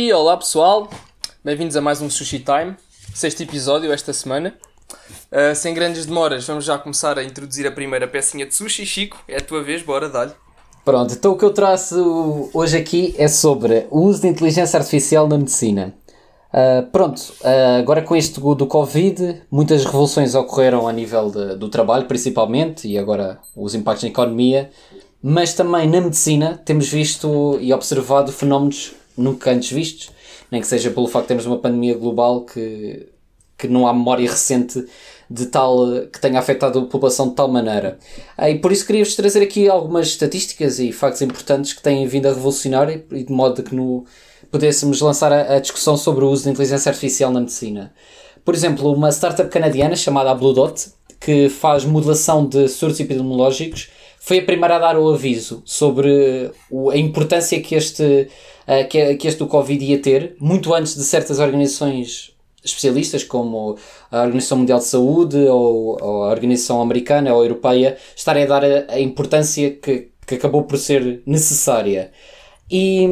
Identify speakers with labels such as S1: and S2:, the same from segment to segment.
S1: E olá pessoal, bem-vindos a mais um Sushi Time, sexto episódio esta semana. Uh, sem grandes demoras, vamos já começar a introduzir a primeira pecinha de sushi. Chico, é a tua vez, bora, dá-lhe.
S2: Pronto, então o que eu traço hoje aqui é sobre o uso de inteligência artificial na medicina. Uh, pronto, uh, agora com isto do Covid, muitas revoluções ocorreram a nível de, do trabalho, principalmente, e agora os impactos na economia, mas também na medicina temos visto e observado fenómenos nunca antes vistos, nem que seja pelo facto de termos uma pandemia global que, que não há memória recente de tal que tenha afetado a população de tal maneira. E por isso queria-vos trazer aqui algumas estatísticas e factos importantes que têm vindo a revolucionar e de modo que no, pudéssemos lançar a, a, discussão sobre o uso de inteligência artificial na medicina. Por exemplo, uma startup canadiana chamada Blue Dot, que faz modelação de surtos epidemiológicos, foi a primeira a dar o aviso sobre a importância que este uh, que, que este do Covid ia ter, muito antes de certas organizações especialistas, como a Organização Mundial de Saúde ou, ou a Organização Americana ou Europeia, estarem a dar a, a importância que, que acabou por ser necessária. E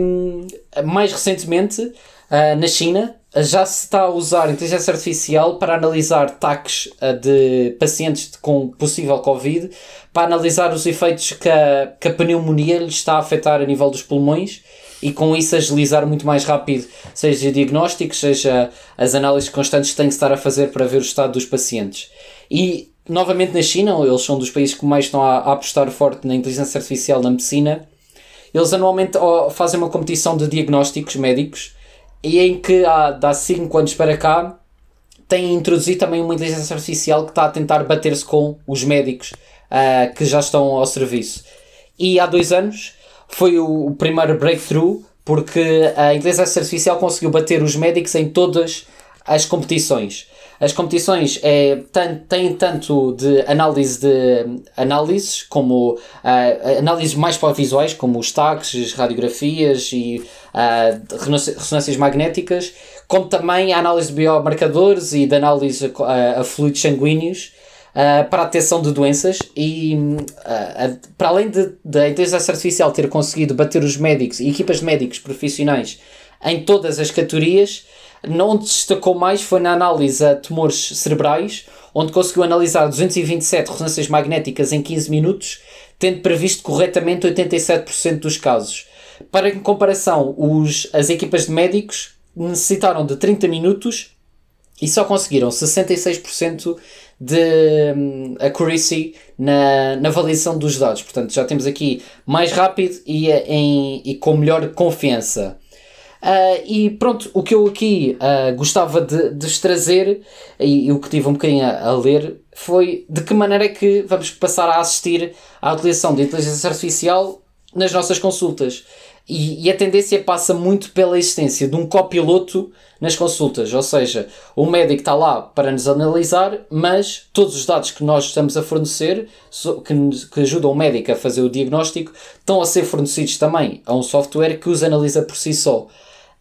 S2: mais recentemente, uh, na China, já se está a usar inteligência artificial para analisar taques uh, de pacientes com possível Covid, para analisar os efeitos que a, que a pneumonia lhe está a afetar a nível dos pulmões e com isso agilizar muito mais rápido, seja diagnósticos, seja as análises constantes que têm que estar a fazer para ver o estado dos pacientes. E novamente na China, eles são dos países que mais estão a, apostar forte na inteligência artificial na medicina, eles anualmente fazem uma competição de diagnósticos médicos e em que há, há 5 anos para cá têm introduzido também uma inteligência artificial que está a tentar bater-se com os médicos uh, que já estão ao serviço. E há dois anos foi o, primeiro breakthrough porque a inteligência artificial conseguiu bater os médicos em todas as competições. As competições é, têm tanto de análise de análises, como uh, análises mais para visuais, como os taques, radiografias e uh, ressonâncias magnéticas, como também a análise de biomarcadores e de análise a, a fluidos sanguíneos uh, para a detecção de doenças e uh, para além da inteligência artificial ter conseguido bater os médicos e equipas de médicos profissionais em todas as categorias, não destacou mais foi na análise a tumores cerebrais, onde conseguiu analisar 227 ressonâncias magnéticas em 15 minutos, tendo previsto corretamente 87% dos casos. Para em comparação, os, as equipas de médicos necessitaram de 30 minutos e só conseguiram 66% de um, accuracy na, na validação dos dados. Portanto, já temos aqui mais rápido e, em, e com melhor confiança. Uh, e pronto, o que eu aqui uh, gostava de, de trazer e, e, o que tive um bocadinho a, a, ler foi de que maneira é que vamos passar a assistir à utilização de inteligência artificial nas nossas consultas. E, e, a tendência passa muito pela existência de um copiloto nas consultas, ou seja, o médico está lá para nos analisar, mas todos os dados que nós estamos a fornecer, que, que ajudam o médico a fazer o diagnóstico, estão a ser fornecidos também a um software que os analisa por si só.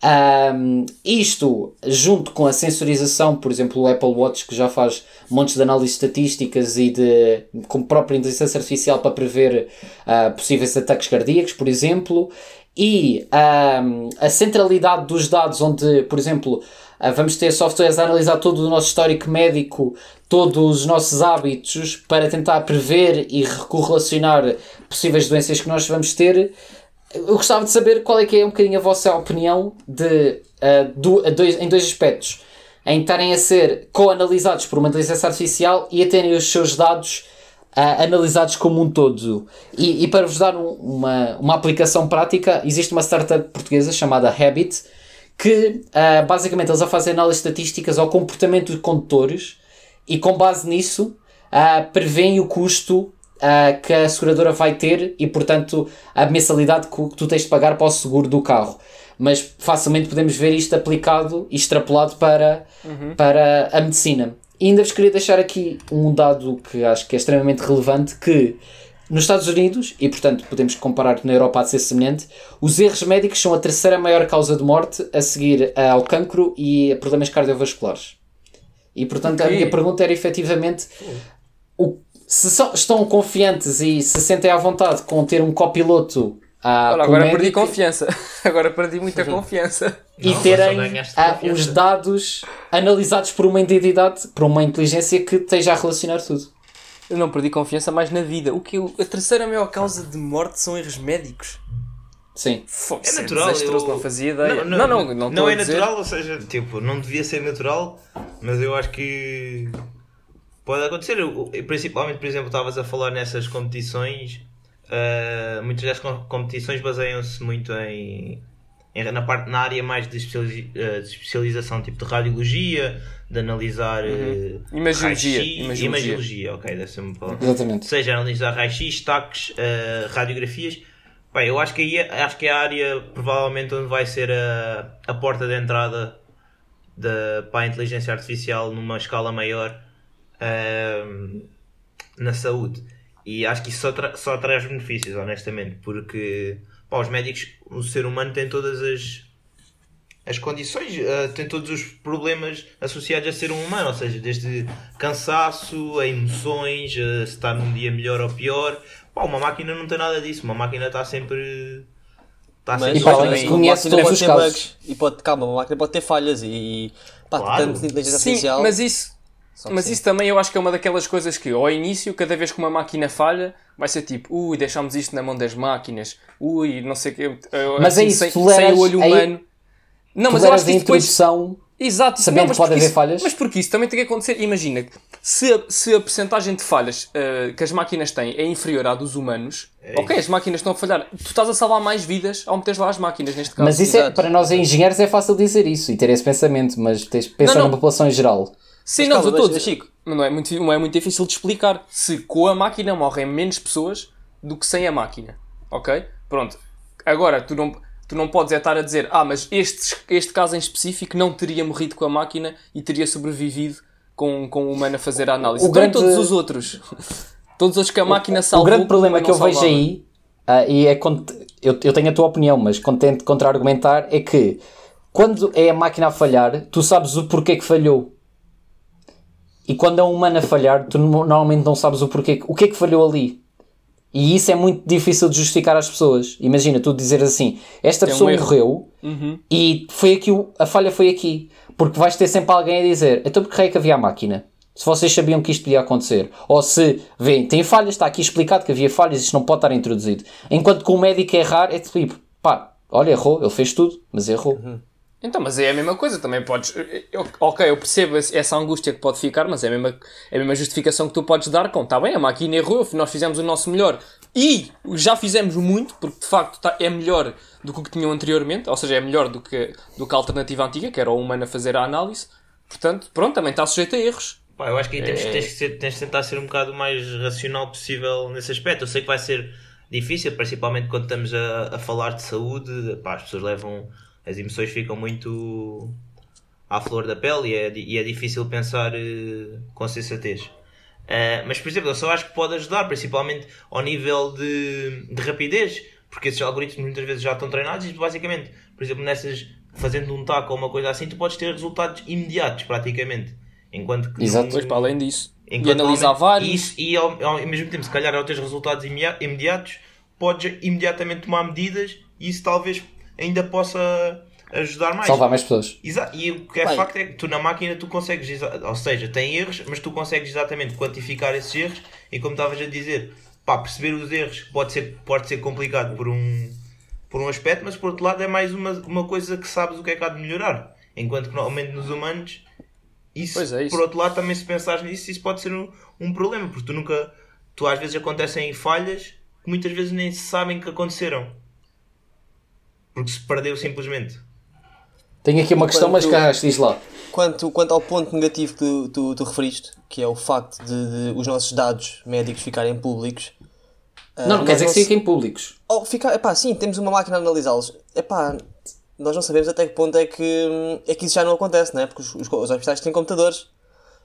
S2: Um, isto, junto com a sensorização, por exemplo, o Apple Watch, que já faz montes de análises estatísticas e de, com própria inteligência artificial para prever uh, possíveis ataques cardíacos, por exemplo, e um, a centralidade dos dados, onde, por exemplo, uh, vamos ter softwares a analisar todo o nosso histórico médico, todos os nossos hábitos, para tentar prever e correlacionar possíveis doenças que nós vamos ter. Eu gostava de saber qual é que é um bocadinho a vossa opinião de, uh, do, dois, em dois aspectos. Em estarem a ser co-analisados por uma inteligência artificial e a terem os seus dados uh, analisados como um todo. E, e para vos dar um, uma, uma aplicação prática, existe uma startup portuguesa chamada Habit, que uh, basicamente eles a fazer análises estatísticas ao comportamento de condutores e com base nisso uh, prevêem o custo uh, que a seguradora vai ter e, portanto, a mensalidade que tu tens de pagar para o seguro do carro. Mas facilmente podemos ver isto aplicado e extrapolado para, uhum. para a medicina. E ainda vos queria deixar aqui um dado que acho que é extremamente relevante, que nos Estados Unidos, e portanto podemos comparar na Europa a ser semelhante, os erros médicos são a terceira maior causa de morte a seguir ao cancro e a problemas cardiovasculares. E portanto okay. a minha pergunta era efetivamente o, se estão confiantes e se sentem à vontade com ter um copiloto
S1: ah, Olha, agora médico, perdi confiança. Agora perdi muita confiança.
S2: E não, terem ah, os dados analisados por uma entidade, por uma inteligência que esteja a relacionar tudo.
S1: Eu não perdi confiança mais na vida. O que a terceira maior causa de morte são erros médicos.
S2: Sim.
S1: é natural. Eu... Não fazia ideia.
S3: Não, não, não, não, não é natural, ou seja, tipo, não devia ser natural, mas eu acho que pode acontecer. Eu, principalmente, por exemplo, estavas a falar nessas competições. Uh, muitas das competições baseiam-se muito em, na parte na área mais de, especializ, uh, de especialização, tipo de radiologia, de analisar uhum.
S1: uh, imagiologia,
S3: imagiologia. imagiologia, ok, deve ser uma palavra.
S2: Exatamente.
S3: seja, analisar raio-x, taques, uh, radiografias. Bem, eu acho que aí é, acho que é a área provavelmente onde vai ser a, a porta de entrada de, para a inteligência artificial numa escala maior uh, na saúde. E acho que isso só, tra só traz benefícios, honestamente, porque pá, os médicos, o ser humano tem todas as as condições, uh, tem todos os problemas associados a ser um humano, ou seja, desde cansaço, a emoções, uh, se está num dia melhor ou pior. Pá, uma máquina não tem nada disso, uma máquina está sempre.
S2: Está sempre. E conhece todos os casos. Bugs,
S4: e pode, calma, uma máquina pode ter falhas e. Pá, claro. tanto de inteligência
S1: Sim,
S4: artificial.
S1: Mas isso. Mas isso também eu acho que é uma daquelas coisas que ao início, cada vez que uma máquina falha, vai ser tipo, ui, deixámos isto na mão das máquinas, ui, não sei o quê.
S2: Mas assim, é isso, sem, sem o olho humano. Aí
S1: não, mas eu acho que isso depois...
S2: Exato, sabendo que pode haver
S1: isso,
S2: falhas.
S1: Mas porque isso também tem que acontecer. Imagina, se a, se a percentagem de falhas uh, que as máquinas têm é inferior à dos humanos, é ok, as máquinas estão a falhar. Tu estás a salvar mais vidas ao meter lá as máquinas, neste caso.
S2: Mas isso é, para nós engenheiros é fácil dizer isso e ter esse pensamento, mas tens de pensar não, não. na população em geral.
S1: Sim, mas não, calma, todos. Chico, não é, muito, não é muito difícil de explicar se com a máquina morrem menos pessoas do que sem a máquina. Ok? Pronto. Agora, tu não tu não podes é estar a dizer, ah, mas este, este caso em específico não teria morrido com a máquina e teria sobrevivido com, com o humano a fazer a análise. O então, grande... todos os outros. todos os outros que a máquina salvou.
S2: O grande problema que eu salvava. vejo aí, uh, e é eu, eu tenho a tua opinião, mas contente contra-argumentar, é que quando é a máquina a falhar, tu sabes o porquê que falhou. E quando é um humano a falhar, tu normalmente não sabes o porquê, o que é que falhou ali. E isso é muito difícil de justificar às pessoas. Imagina, tu dizer assim, esta pessoa um morreu uhum. e foi aqui, a falha foi aqui. Porque vais ter sempre alguém a dizer, então porque é que havia a máquina? Se vocês sabiam que isto podia acontecer. Ou se, vêem, tem falhas, está aqui explicado que havia falhas, isto não pode estar introduzido. Enquanto que o médico errar, é tipo, pá, olha, errou, ele fez tudo, mas errou. Uhum.
S1: Então, mas é a mesma coisa, também podes. Eu, ok, eu percebo essa angústia que pode ficar, mas é a mesma, é a mesma justificação que tu podes dar com, está bem, a máquina errou, nós fizemos o nosso melhor e já fizemos muito, porque de facto tá, é melhor do que o que tinham anteriormente, ou seja, é melhor do que, do que a alternativa antiga, que era o humano a fazer a análise. Portanto, pronto, também está sujeito a erros.
S3: Pá, eu acho que aí tens, é... tens, que ser, tens de tentar ser um bocado mais racional possível nesse aspecto. Eu sei que vai ser difícil, principalmente quando estamos a, a falar de saúde, pá, as pessoas levam as emoções ficam muito à flor da pele e é, e é difícil pensar uh, com sensatez. Uh, mas, por exemplo, eu só acho que pode ajudar, principalmente ao nível de, de rapidez, porque esses algoritmos muitas vezes já estão treinados e, basicamente, por exemplo, nessas fazendo um taco ou uma coisa assim, tu podes ter resultados imediatos, praticamente. Enquanto que.
S1: Exato, pois para além disso. E analisar vários.
S3: Isso, e ao, ao, mesmo tempo, se calhar, ao ter resultados imediatos, podes imediatamente tomar medidas e isso talvez ainda possa ajudar mais.
S2: Salvar mais pessoas.
S3: Exato. E o que é Bem. facto é que tu na máquina tu consegues, ou seja, tem erros, mas tu consegues exatamente quantificar esses erros e como estavas a dizer, pá, perceber os erros pode ser, pode ser complicado por um, por um aspecto, mas por outro lado é mais uma, uma coisa que sabes o que é que há de melhorar. Enquanto que normalmente nos humanos, isso, é isso. por outro lado, também se pensares nisso, isso pode ser um, um problema, porque tu nunca, tu às vezes acontecem falhas que muitas vezes nem sabem que aconteceram porque se perdeu simplesmente.
S2: Tenho aqui uma questão, mas carras, diz lá.
S4: quanto, quanto ao ponto negativo que tu, tu, tu referiste, que é o facto de, de os nossos dados médicos ficarem públicos. ah,
S2: Não, não quer dizer que fiquem públicos.
S4: Oh, fica, epá, sim, temos uma máquina a analisá-los. Epá, nós não sabemos até que ponto é que, é que isso já não acontece, não é? Porque os, os, os hospitais têm computadores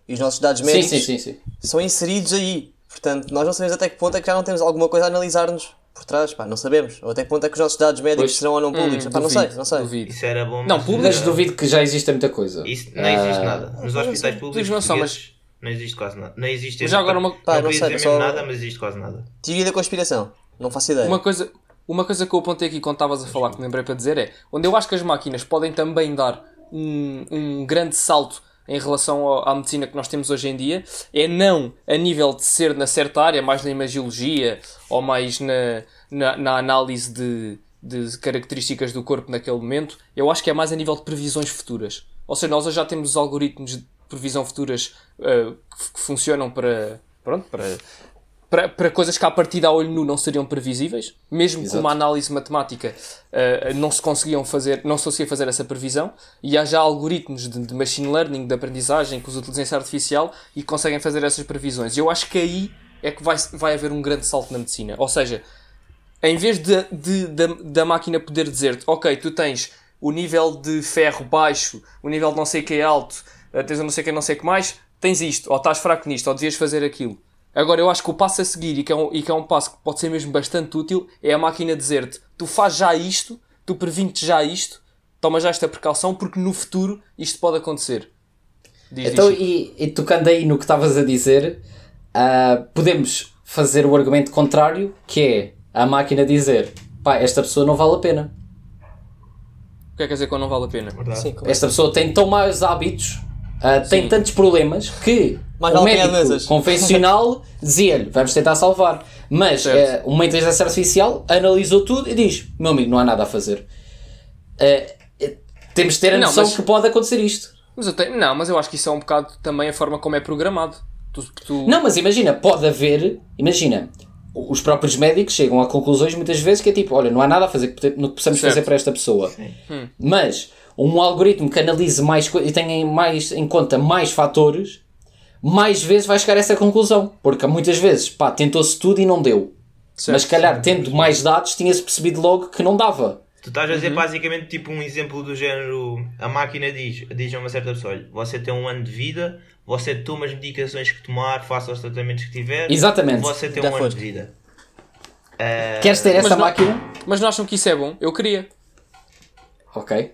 S4: e os nossos dados
S2: Sim,
S4: médicos
S2: sim, sim, sim.
S4: são inseridos aí. Portanto, nós não sabemos até que ponto é que já não temos alguma coisa a analisar-nos por trás, pá, não sabemos. Ou até que ponto é que os nossos dados médicos
S2: Pois.
S4: serão ou não públicos. Epá, não
S1: Duvido,
S4: sei, não sei.
S1: duvido.
S3: Isso era bom.
S1: Não,
S3: mas-
S1: público-
S2: Mas duvido que já exista muita coisa.
S3: Isso não existe
S2: Ah,
S3: nada. Nos hospitais públicos
S1: não são, mas-
S3: não existe quase nada. Não existe.
S1: Mas já agora uma-
S4: Pá,
S3: não,
S4: não sei,
S3: dizer
S4: só-
S3: mesmo nada, mas existe quase nada.
S4: Teoria da conspiração. Não faço ideia.
S1: Uma coisa, uma coisa que eu apontei aqui quando estavas a falar, que me lembrei para dizer, é onde eu acho que as máquinas podem também dar um, um grande salto em relação ao- à medicina que nós temos hoje em dia, é não a nível de ser na certa área, mais na imagiologia ou mais na, na, na análise de, de características do corpo naquele momento, eu acho que é mais a nível de previsões futuras. Ou seja, nós já temos algoritmos de previsão futuras uh, que, que funcionam para, pronto, para, para, para coisas que à partida a olho nu não seriam previsíveis, mesmo
S2: Exato.
S1: com uma análise matemática uh, não se conseguiam fazer, não se conseguia fazer essa previsão, e há já algoritmos de, de machine learning, de aprendizagem, que usam inteligência artificial e que conseguem fazer essas previsões. E eu acho que aí é que vai, vai haver um grande salto na medicina. Ou seja, em vez de, de- da, da máquina poder dizer-te, ok, tu tens o nível de ferro baixo, o nível de não sei o que é alto, eh, tens o não sei o que não sei o que mais, tens isto, ou estás fraco nisto, ou devias fazer aquilo. Agora, eu acho que o passo a seguir, e que, é um, e que é um passo que pode ser mesmo bastante útil, é a máquina dizer-te, tu faz já isto, tu prevines já isto, toma já esta precaução, porque no futuro isto pode acontecer. Diz,
S2: Então,
S1: diz,
S2: e, e tocando aí no que estavas a dizer, ah, podemos fazer o argumento contrário, que é a máquina dizer, pá, esta pessoa não vale a pena.
S1: o que é que quer dizer que não vale a pena?
S4: Sim, é?
S2: Esta pessoa tem tão maus hábitos, ah, tem tantos problemas, que
S4: Mais
S2: o médico convencional dizia-lhe, vamos tentar salvar. Mas ah, uma inteligência artificial analisou tudo e diz, meu amigo, não há nada a fazer. Eh, temos de ter a
S1: Não,
S2: noção
S1: mas-
S2: que pode acontecer isto.
S1: Mas eu tenho, não, mas eu acho que isso é um bocado também a forma como é programado. Tu, tu-
S2: Não, mas imagina, pode haver, imagina, os próprios médicos chegam a conclusões muitas vezes que é tipo, olha, não há nada a fazer no que possamos
S1: Certo.
S2: fazer para esta pessoa. Mas um algoritmo que analise mais e tenha em mais em conta mais fatores, mais vezes vai chegar a essa conclusão. Porque muitas vezes, pá, tentou-se tudo e não deu.
S1: Certo.
S2: Mas se calhar, tendo mais dados, tinha-se percebido logo que não dava.
S3: Tu estás a
S1: Uhum.
S3: dizer basicamente tipo um exemplo do género: a máquina diz, diz a uma certa pessoa: olha, você tem um ano de vida, você toma as medicações que tomar, faça os tratamentos que tiver,
S2: Exatamente.
S3: você tem um ano de vida. Eh,
S2: Queres ter essa
S1: não-
S2: máquina?
S1: Mas não acham que isso é bom? Eu queria.
S2: Ok.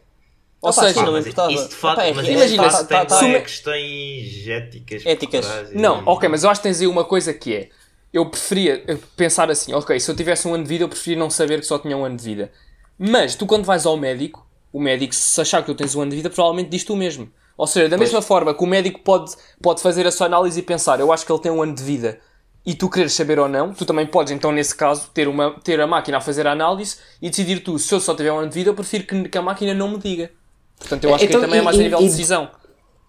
S1: Ou
S4: Opa,
S1: seja,
S4: não
S3: mas
S4: importava.
S3: isso de facto,
S4: Epá, é-
S3: mas
S1: imagina,
S3: isso de facto
S4: tá-
S3: tem
S4: tá-
S3: bué
S1: tá-
S3: questões éticas.
S4: Éticas.
S3: trás e-
S1: Não, ok, mas eu acho que tens aí uma coisa que é. Eu preferia pensar assim, ok, se eu tivesse um ano de vida, eu preferia não saber que só tinha um ano de vida. Mas tu, quando vais ao médico, o médico, se achar que tu tens um ano de vida, provavelmente diz tu mesmo. Ou seja, da mesma forma que o médico pode, pode fazer a sua análise e pensar, eu acho que ele tem um ano de vida, e tu queres saber ou não, tu também podes, então, nesse caso, ter, uma, ter a máquina a fazer a análise e decidir tu, se eu só tiver um ano de vida, eu prefiro que, que a máquina não me diga. Portanto, eu acho
S2: Então,
S1: que aí também é
S2: e-
S1: mais a nível de decisão.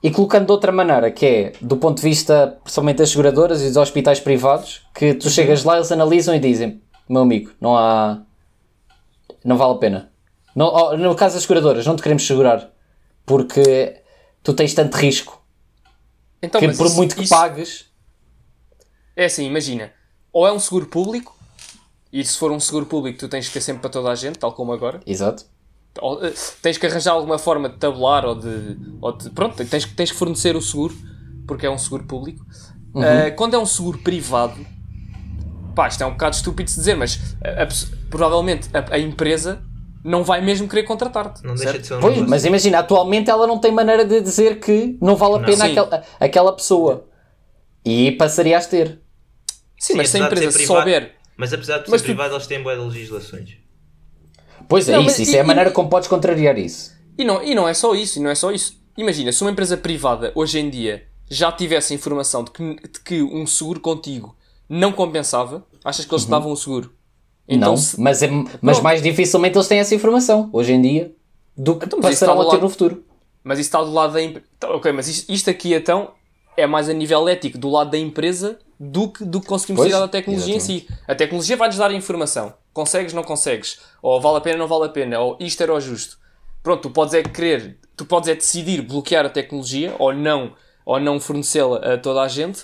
S2: E colocando de outra maneira, que é do ponto de vista, principalmente das seguradoras e dos hospitais privados, que tu chegas lá, eles analisam e dizem: meu amigo, não há. não vale a pena. Não, oh, no caso das seguradoras, não te queremos segurar porque tu tens tanto risco
S1: Então,
S2: que por
S1: isso-
S2: muito que
S1: isso-
S2: pagues.
S1: É assim, imagina, ou é um seguro público, e se for um seguro público tu tens que ter sempre para toda a gente, tal como agora,
S2: Exato.
S1: Ou, eh, tens que arranjar alguma forma de tabular ou de, ou de- pronto, tens, que- tens que fornecer o seguro, porque é um seguro público. Eh, quando é um seguro privado, pá, isto é um bocado estúpido de se dizer, mas a- a pesso- provavelmente a, a empresa não vai mesmo querer contratar-te.
S3: Não deixa
S1: certo?
S3: de ser um
S2: Pois, mas imagina, atualmente ela não tem maneira de dizer que não vale a
S3: Não.
S2: pena
S1: Sim.
S2: aquela, aquela pessoa. E passaria a ter.
S1: Sim, mas se a empresa
S3: ser privado-
S1: souber
S3: Mas apesar de ser
S1: Mas tu-
S3: privado, eles têm boas legislações.
S2: Pois é,
S1: Não,
S2: isso. Isso
S1: e-
S2: é a maneira
S1: e-
S2: como podes contrariar isso.
S1: E não, e não é só isso, e não é só isso. Imagina, se uma empresa privada hoje em dia já tivesse informação de que, de que um seguro contigo não compensava, achas que eles te davam o seguro? Então,
S2: não,
S1: se-
S2: mas, é, mas mais dificilmente eles têm essa informação hoje em dia do que
S1: Então,
S2: passarão a ter
S1: do
S2: no
S1: lado-
S2: futuro.
S1: mas isso está do lado da empresa. Ok, mas isto, isto aqui então é mais a nível ético do lado da empresa do que, do que conseguimos
S2: Pois,
S1: tirar da tecnologia em si. A tecnologia vai-nos dar a informação. Consegues, não consegues. Ou vale a pena, não vale a pena. Ou isto era o justo. Pronto, tu podes é querer tu podes é decidir bloquear a tecnologia ou não, ou não fornecê-la a toda a gente,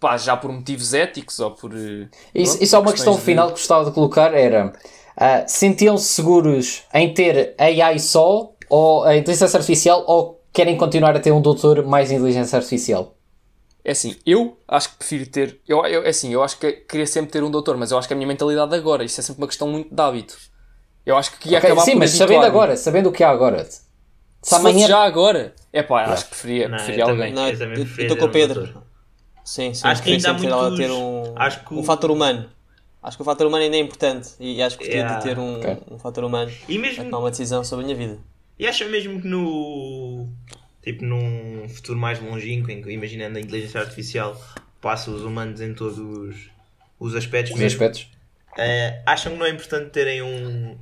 S1: pá, já por motivos éticos ou por. eh,
S2: Isso,
S1: pronto,
S2: isso é uma questão
S1: de-
S2: final que gostava de colocar: era ah, sentiam-se seguros em ter AI só, ou a inteligência artificial, ou querem continuar a ter um doutor mais inteligência artificial?
S1: É assim, eu acho que prefiro ter. Eu, eu, é assim, eu acho que queria sempre ter um doutor, mas eu acho que a minha mentalidade agora, isso é sempre uma questão muito de hábito. Eu acho que ia
S2: Ok,
S1: acabar
S2: sim,
S1: por
S2: mas sabendo agora, sabendo o que há agora. Se
S1: Se
S2: amanhã.
S1: já agora, é pá, acho que preferia,
S3: Não,
S1: preferia
S3: eu
S1: alguém.
S3: também.
S4: Não,
S3: Eu
S4: estou com o
S3: um
S4: Pedro.
S3: doutor.
S4: Sim, sim.
S3: Acho que ainda há muitos-
S4: ter um,
S3: acho que o-
S4: um fator humano. Acho que o fator humano ainda é importante e acho que gostaria
S3: Yeah.
S4: de ter um,
S2: Ok.
S4: um fator humano
S3: E
S4: a
S3: mesmo,
S4: tomar uma decisão sobre a minha vida.
S3: E acho mesmo que no. Tipo, num futuro mais longínquo, em que, imaginando a inteligência artificial passa os humanos em todos os aspectos
S2: Os
S3: mesmo,
S2: aspectos.
S3: eh, acham que não é importante terem um.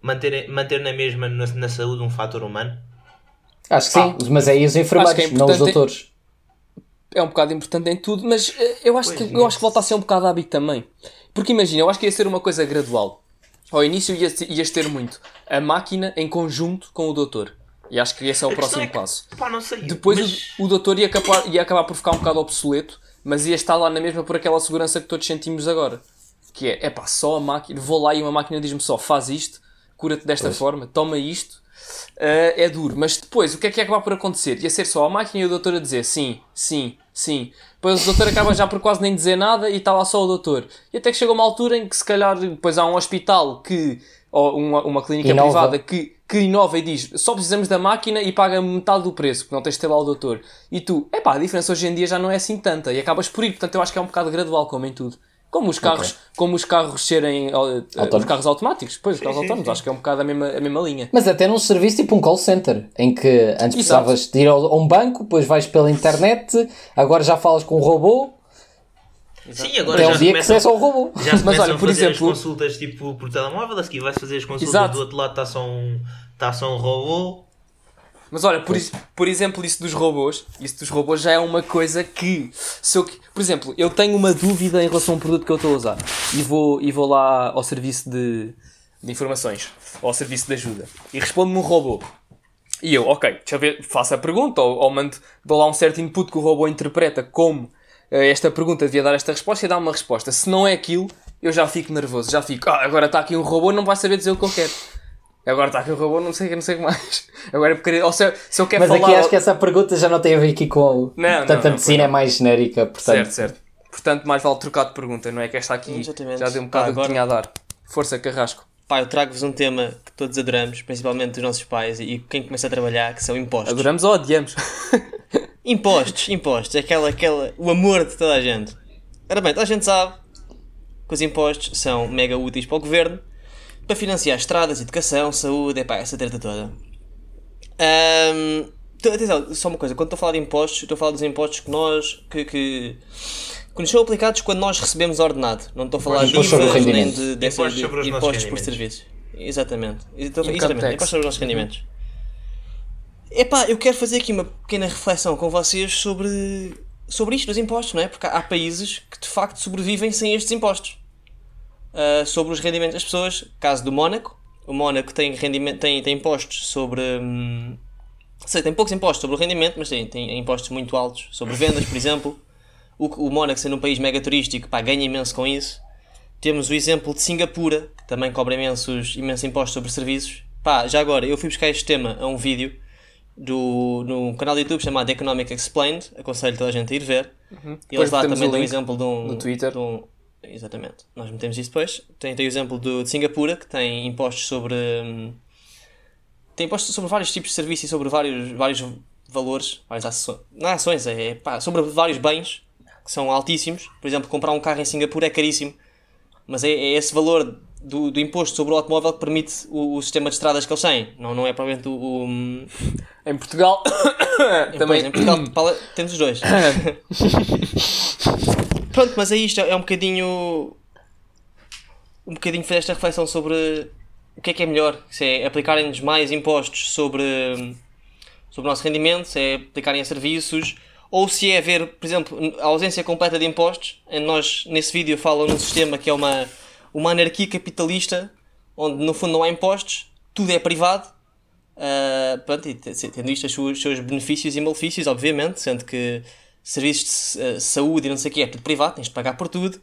S3: manter, manter na mesma na, na saúde um fator humano?
S2: Acho que sim, mas é aí os enfermeiros,
S1: que é
S2: não os doutores.
S1: é um bocado importante em tudo, mas eh, eu acho, que, eu acho que volta a ser um bocado hábito também. Porque imagina, eu acho que ia ser uma coisa gradual. Ao início ia, ias ter muito a máquina em conjunto com o doutor. E acho que esse é o
S3: A
S1: próximo
S3: é que,
S1: passo.
S3: Pá, não sei.
S1: Depois
S3: mas-
S1: o, o doutor ia acabar, ia acabar por ficar um bocado obsoleto, mas ia estar lá na mesma por aquela segurança que todos sentimos agora. Que é, é pá, só a máquina, vou lá e uma máquina diz-me só, faz isto, cura-te desta forma, toma isto. Ah, é duro, mas depois o que é que ia acabar por acontecer? Ia ser só a máquina e o doutor a dizer sim, sim, sim. Depois o doutor acaba já por quase nem dizer nada e está lá só o doutor. E até que chega uma altura em que se calhar depois há um hospital que, ou uma, uma clínica
S2: Inova.
S1: privada que, que inova e diz só precisamos da máquina e paga metade do preço, porque não tens de ter lá o doutor. E tu, epá, a diferença hoje em dia já não é assim tanta e acabas por ir. Portanto, eu acho que é um bocado gradual, como em tudo. Como os carros, como os carros serem eh, os
S2: Autónomos.
S1: carros automáticos, pois, os carros
S3: sim,
S1: autónomos,
S3: sim.
S1: acho que é um bocado a mesma, a mesma linha.
S2: Mas até num serviço tipo um call center, em que antes precisavas de ir a um banco, depois vais pela internet, agora já falas com um robô,
S3: Sim, agora
S2: até
S3: já
S2: o dia que
S3: começam,
S2: é só o robô.
S3: já se
S1: Mas olha, por
S3: fazer
S1: exemplo-
S3: as consultas tipo por telemóvel, a seguir vais fazer as consultas
S1: Exato.
S3: do outro lado está só um, está só um robô.
S1: Mas olha, por, por exemplo, isso dos robôs, isso dos robôs já é uma coisa que, se eu, por exemplo, eu tenho uma dúvida em relação a um produto que eu estou a usar e vou, e vou lá ao serviço de, de informações, ou ao serviço de ajuda, e responde-me um robô. E eu, ok, deixa eu ver, faço a pergunta, ou, ou mando, dou lá um certo input que o robô interpreta como eh, esta pergunta devia dar esta resposta e dá uma resposta. Se não é aquilo, eu já fico nervoso, já fico, ah, agora está aqui um robô, não vai saber dizer o que eu quero. Agora está aqui um robô, não sei, não sei o mais. Agora, porque, ou se, se eu quero
S2: Mas
S1: falar...
S2: aqui acho que essa pergunta já não tem a ver aqui com.
S1: Não,
S2: portanto,
S1: não,
S2: a
S1: não,
S2: medicina
S1: pois
S2: é mais genérica, portanto.
S1: Certo, certo. Portanto, mais vale trocar de pergunta, não é? Que esta aqui
S4: Exatamente.
S1: já deu um bocado
S4: Pá,
S1: o que
S4: agora-
S1: tinha a dar. Força, Carrasco.
S4: Pá, eu trago-vos um tema que todos adoramos, principalmente os nossos pais e quem começa a trabalhar, que são impostos.
S1: Adoramos ou odiamos?
S4: Impostos, impostos, aquela, aquela, o amor de toda a gente. Ora bem, toda a gente sabe que os impostos são mega úteis para o governo para financiar estradas, educação, saúde, epá, essa treta toda. Então, atenção, só uma coisa, quando estou a falar de impostos, estou a falar dos impostos que nós, que, que, que nos são aplicados quando nós recebemos ordenado. Não estou a falar de IVAs, nem de, dessas,
S3: Impostos
S4: de,
S3: sobre os
S4: impostos por serviços. Exatamente. Então, exatamente, impostos sobre os nossos rendimentos. Epá, eu quero fazer aqui uma pequena reflexão com vocês sobre, sobre isto dos impostos, não é? Porque há, há países que de facto sobrevivem sem estes impostos. Ah, sobre os rendimentos das pessoas, caso do Mónaco. O Mónaco tem, rendimento, tem, tem impostos sobre. hum, sei, tem poucos impostos sobre o rendimento, mas tem, tem impostos muito altos sobre vendas, por exemplo. O, o Mónaco, sendo um país mega turístico, pá, ganha imenso com isso. Temos o exemplo de Singapura, que também cobra imensos, imensos impostos sobre serviços. Pá, já agora, eu fui buscar este tema a um vídeo do, no canal do YouTube chamado Economic Explained, aconselho toda a gente a ir ver.
S1: Depois
S4: eles lá também dão um exemplo de um.
S1: no Twitter.
S4: de um- exatamente, nós metemos isso depois. Tem, tem o exemplo do, de Singapura, que tem impostos sobre. hum, tem impostos sobre vários tipos de serviços e sobre vários, vários valores, várias ações. Não é ações, é pá, sobre vários bens que são altíssimos. Por exemplo, comprar um carro em Singapura é caríssimo, mas é, é esse valor do, do imposto sobre o automóvel que permite o, o sistema de estradas que eles têm. Não, não é provavelmente o. o
S1: Em Portugal
S4: também. em Portugal temos os dois. Pronto, mas aí isto é um bocadinho. Um bocadinho fazer esta reflexão sobre o que é que é melhor. Se é aplicarem-nos mais impostos sobre, sobre o nosso rendimento, se é aplicarem a serviços, ou se é haver, por exemplo, a ausência completa de impostos. Nós, nesse vídeo, falam num sistema que é uma, uma anarquia capitalista, onde no fundo não há impostos, tudo é privado, Uh, pronto, e te- tendo isto os seus benefícios e malefícios, obviamente, sendo que serviços de uh, saúde e não sei o que é tudo privado, tens de pagar por tudo,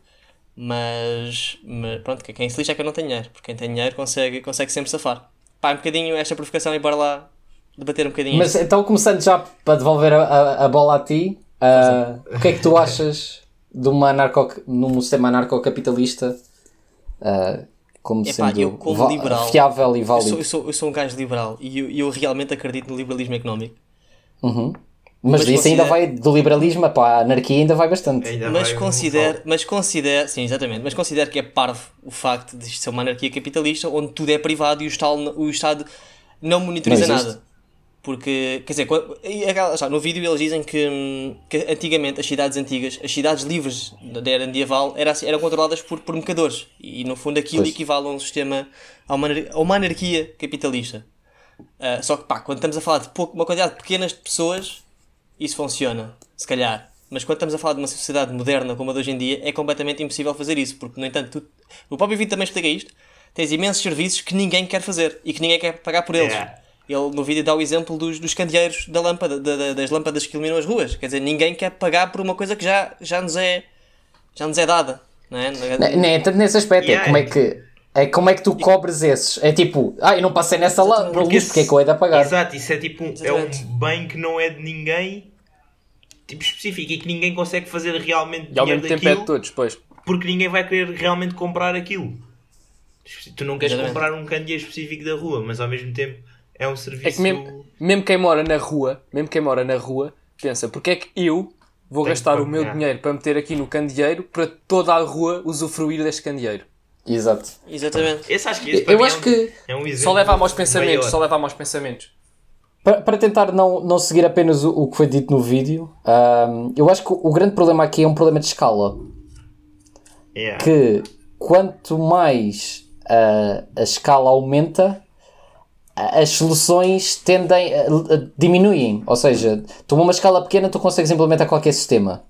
S4: mas, mas pronto, que- quem se lixa é que não tem dinheiro, porque quem tem dinheiro consegue, consegue sempre safar. Pá, um bocadinho esta provocação e bora lá debater um bocadinho
S2: Mas
S4: isto.
S2: então, começando já para devolver a, a- a bola a ti, ah, o que é que tu achas de uma anarco, num sistema anarcocapitalista ah, como
S4: Epá,
S2: sendo
S4: eu como liberal,
S2: fiável e
S4: Eu
S2: válido?
S4: sou, eu, sou, eu sou um gajo liberal e eu, eu realmente acredito no liberalismo económico.
S2: Uhum. Mas,
S4: Mas
S2: isso ainda vai do liberalismo para a anarquia ainda vai bastante.
S3: Ainda
S4: mas
S3: vai um
S4: considero, mas considero, sim, exatamente, mas considero que é parvo o facto de isto ser uma anarquia capitalista onde tudo é privado e o Estado, o Estado não monitoriza
S2: Não
S4: nada. Porque, quer dizer, quando- no vídeo eles dizem que, que antigamente as cidades antigas, as cidades livres da era medieval, era, assim- eram controladas por, por mercadores. E no fundo aquilo
S2: Pois.
S4: equivale a um sistema, a uma, a uma anarquia capitalista. Ah, só que pá, quando estamos a falar de pouco, uma quantidade pequenas de pessoas, isso funciona, se calhar. Mas quando estamos a falar de uma sociedade moderna como a de hoje em dia, é completamente impossível fazer isso, porque, no entanto, tu, o próprio vídeo também explica isto: tens imensos serviços que ninguém quer fazer e que ninguém quer pagar por eles.
S3: Yeah.
S4: Ele no vídeo dá o exemplo dos, dos candeeiros da lâmpada, da- da- das lâmpadas que iluminam as ruas. Quer dizer, ninguém quer pagar por uma coisa que já, já, nos, é, já nos é dada. Não é?
S2: Nem é tanto nesse aspecto,
S3: Yeah.
S2: é como é que. É como é que tu cobres esses? É tipo, ah, eu não passei nessa lá,
S4: Exatamente.
S2: luz, porque é que eu hei de pagar?
S3: Exato, isso é tipo um, é um bem que não é de ninguém tipo específico e que ninguém consegue fazer realmente
S1: E ao
S3: dinheiro
S1: mesmo tempo é de
S3: daquilo
S1: todos, pois.
S3: porque ninguém vai querer realmente comprar aquilo. Tu não queres
S4: Exatamente.
S3: comprar um candeeiro específico da rua, mas ao mesmo tempo é um serviço.
S1: É que mesmo, mesmo quem mora na rua, mesmo quem mora na rua, pensa, porque é que eu vou
S3: Tenho
S1: gastar o meu dinheiro para meter aqui no candeeiro para toda a rua usufruir deste candeeiro?
S2: Exato.
S4: Exatamente.
S3: Esse acho que esse
S2: Eu acho
S3: é um,
S2: que-
S3: é um exemplo
S1: Só leva a maus pensamentos,
S3: maior.
S1: só leva a maus pensamentos.
S2: Para, para tentar não, não seguir apenas o, o que foi dito no vídeo, ahm, eu acho que o, o grande problema aqui é um problema de escala.
S3: Yeah.
S2: Que quanto mais ah, a escala aumenta, as soluções tendem a, a- diminuem. Ou seja, tu numa escala pequena tu consegues implementar qualquer sistema.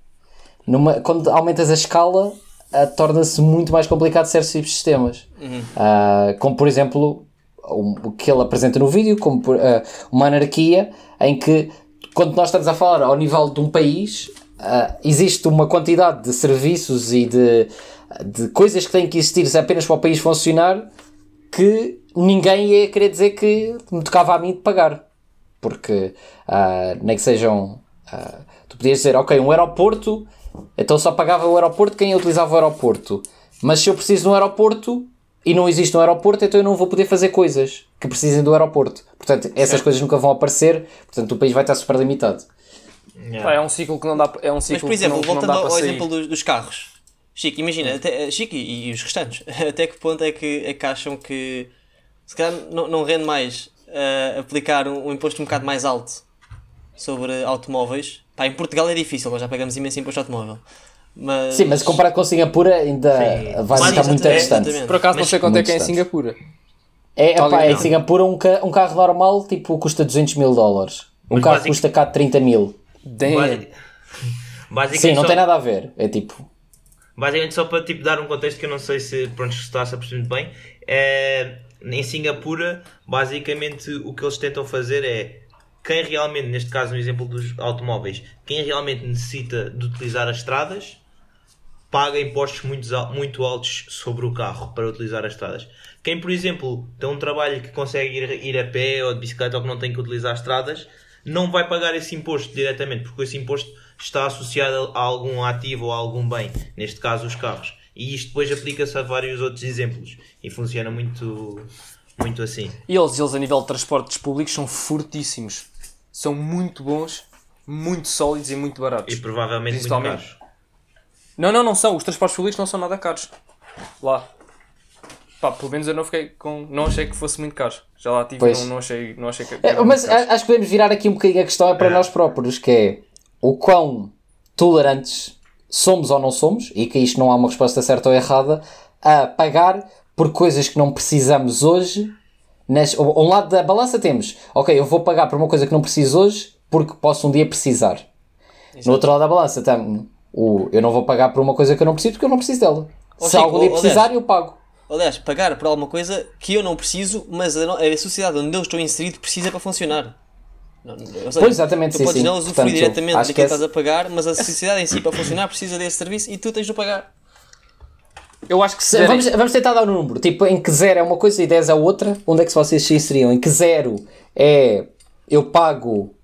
S2: Numa, quando aumentas a escala, ah, torna-se muito mais complicado certos tipos de sistemas. Ah, como por exemplo o, que ele apresenta no vídeo, como por- ah, uma anarquia em que quando nós estamos a falar ao nível de um país, ah, existe uma quantidade de serviços e de, de coisas que têm que existir apenas para o país funcionar que ninguém ia querer dizer que me tocava a mim de pagar. Porque nem que sejam. tu podias dizer, ok, um aeroporto, então só pagava o aeroporto quem utilizava o aeroporto. Mas se eu preciso de um aeroporto e não existe um aeroporto, então eu não vou poder fazer coisas que precisem do aeroporto. Portanto, essas coisas nunca vão aparecer, portanto, o país vai estar super limitado.
S3: Yeah.
S1: Pá, é um ciclo que não dá, é um
S4: Mas,
S1: ciclo
S4: por exemplo,
S1: que não, que não
S4: voltando ao, exemplo dos, dos carros. Chico, imagina, até, Chico e, e os restantes, até que ponto é que, é que acham que se calhar não, não rende mais ah, aplicar um, um imposto um bocado mais alto sobre automóveis? Pá, em Portugal é difícil, nós já pagamos imenso imposto automóvel. Mas...
S2: Sim, mas comparado com Singapura, ainda
S3: Sim.
S2: vai estar muito distante.
S4: exatamente.
S1: Por acaso não
S3: Mas
S1: sei quanto é que é em. Singapura.
S2: É, epá,
S1: ligado.
S2: em Singapura um, ca- um carro normal tipo, custa 200 mil dólares. Um
S3: Mas
S2: carro
S3: basic-
S2: custa cá 30 mil.
S1: Damn.
S3: Basi- Basicamente,
S2: Sim, não
S3: só,
S2: tem nada a ver. É tipo.
S3: basicamente só para tipo, dar um contexto que eu não sei se pronto, se está a perceber muito bem. É, em Singapura, basicamente o que eles tentam fazer é quem realmente, neste caso no exemplo dos automóveis, quem realmente necessita de utilizar as estradas paga impostos muito, muito altos sobre o carro para utilizar as estradas. Quem, por exemplo, tem um trabalho que consegue ir, ir a pé ou de bicicleta ou que não tem que utilizar estradas, não vai pagar esse imposto diretamente, porque esse imposto está associado a algum ativo ou a algum bem, neste caso os carros. E isto depois aplica-se a vários outros exemplos e funciona muito, muito assim.
S1: E eles, eles, a nível de transportes públicos, são fortíssimos. São muito bons, muito sólidos e muito baratos.
S3: E provavelmente muito caros.
S1: Não, não, não são. Os transportes públicos não são nada caros. Lá. Pá, pelo menos eu não fiquei com. Não achei que fosse muito caro. Já lá tive, não, não achei, não achei que.
S2: É, mas
S1: muito caro.
S2: a- acho que podemos virar aqui um bocadinho a questão é para
S3: É.
S2: nós próprios, que é o quão tolerantes somos ou não somos, e que isto não há uma resposta certa ou errada, a pagar por coisas que não precisamos hoje. Nas, a um lado da balança temos, ok, eu vou pagar por uma coisa que não preciso hoje porque posso um dia precisar. No outro lado da balança tem o eu não vou pagar por uma coisa que eu não preciso porque eu não preciso dela.
S4: Ó,
S2: Se
S4: Chico,
S2: algum dia precisar,
S4: Lés.
S2: eu pago.
S4: aliás, pagar por alguma coisa que eu não preciso, mas a, a sociedade onde eu estou inserido precisa para funcionar. Não, não- ou seja,
S2: Pois, exatamente,
S4: Tu
S2: sim,
S4: podes
S2: sim.
S4: não usufruir
S2: Portanto,
S4: diretamente daquilo
S2: que
S4: que
S2: esse-
S4: estás a pagar, mas a sociedade em si para funcionar precisa desse serviço e tu tens de pagar.
S1: Eu acho que se derem-
S2: Vamos, vamos tentar dar um número. Tipo, em que 0 é uma coisa e 10 é outra. Onde é que vocês se inseriam? Em que 0 é eu pago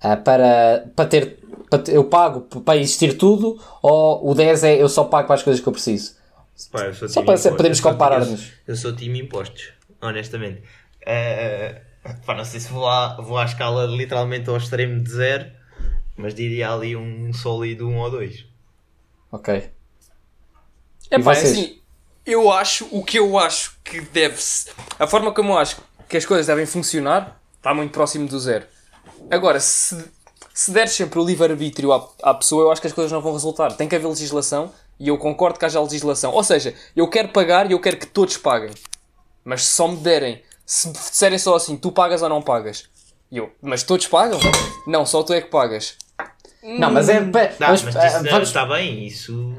S2: ah, para, para ter. Para eu pago para existir tudo. Ou o 10 é eu só pago para as coisas que eu preciso.
S3: Pá, eu
S2: Só para ser- comparar-nos.
S3: Eu, sou time impostos, honestamente. Eh, pá, não sei se vou à, vou à escala literalmente ao extremo de zero, mas diria ali um sólido 1 um ou 2.
S2: Ok.
S1: É pá, assim, eu acho, o que eu acho que deve-se. A forma como eu acho que as coisas devem funcionar está muito próximo do zero. Agora, se, se deres sempre o livre-arbítrio à, à pessoa, eu acho que as coisas não vão resultar. Tem que haver legislação e eu concordo que haja legislação. Ou seja, eu quero pagar e eu quero que todos paguem. Mas se só me derem, se me disserem só assim, tu pagas ou não pagas? E eu, mas todos pagam? Não, só tu é que pagas.
S2: Não, mas é.
S3: Tá,
S2: vamos-
S3: mas
S2: ah,
S3: isso não-
S2: vamos-
S3: está bem, isso.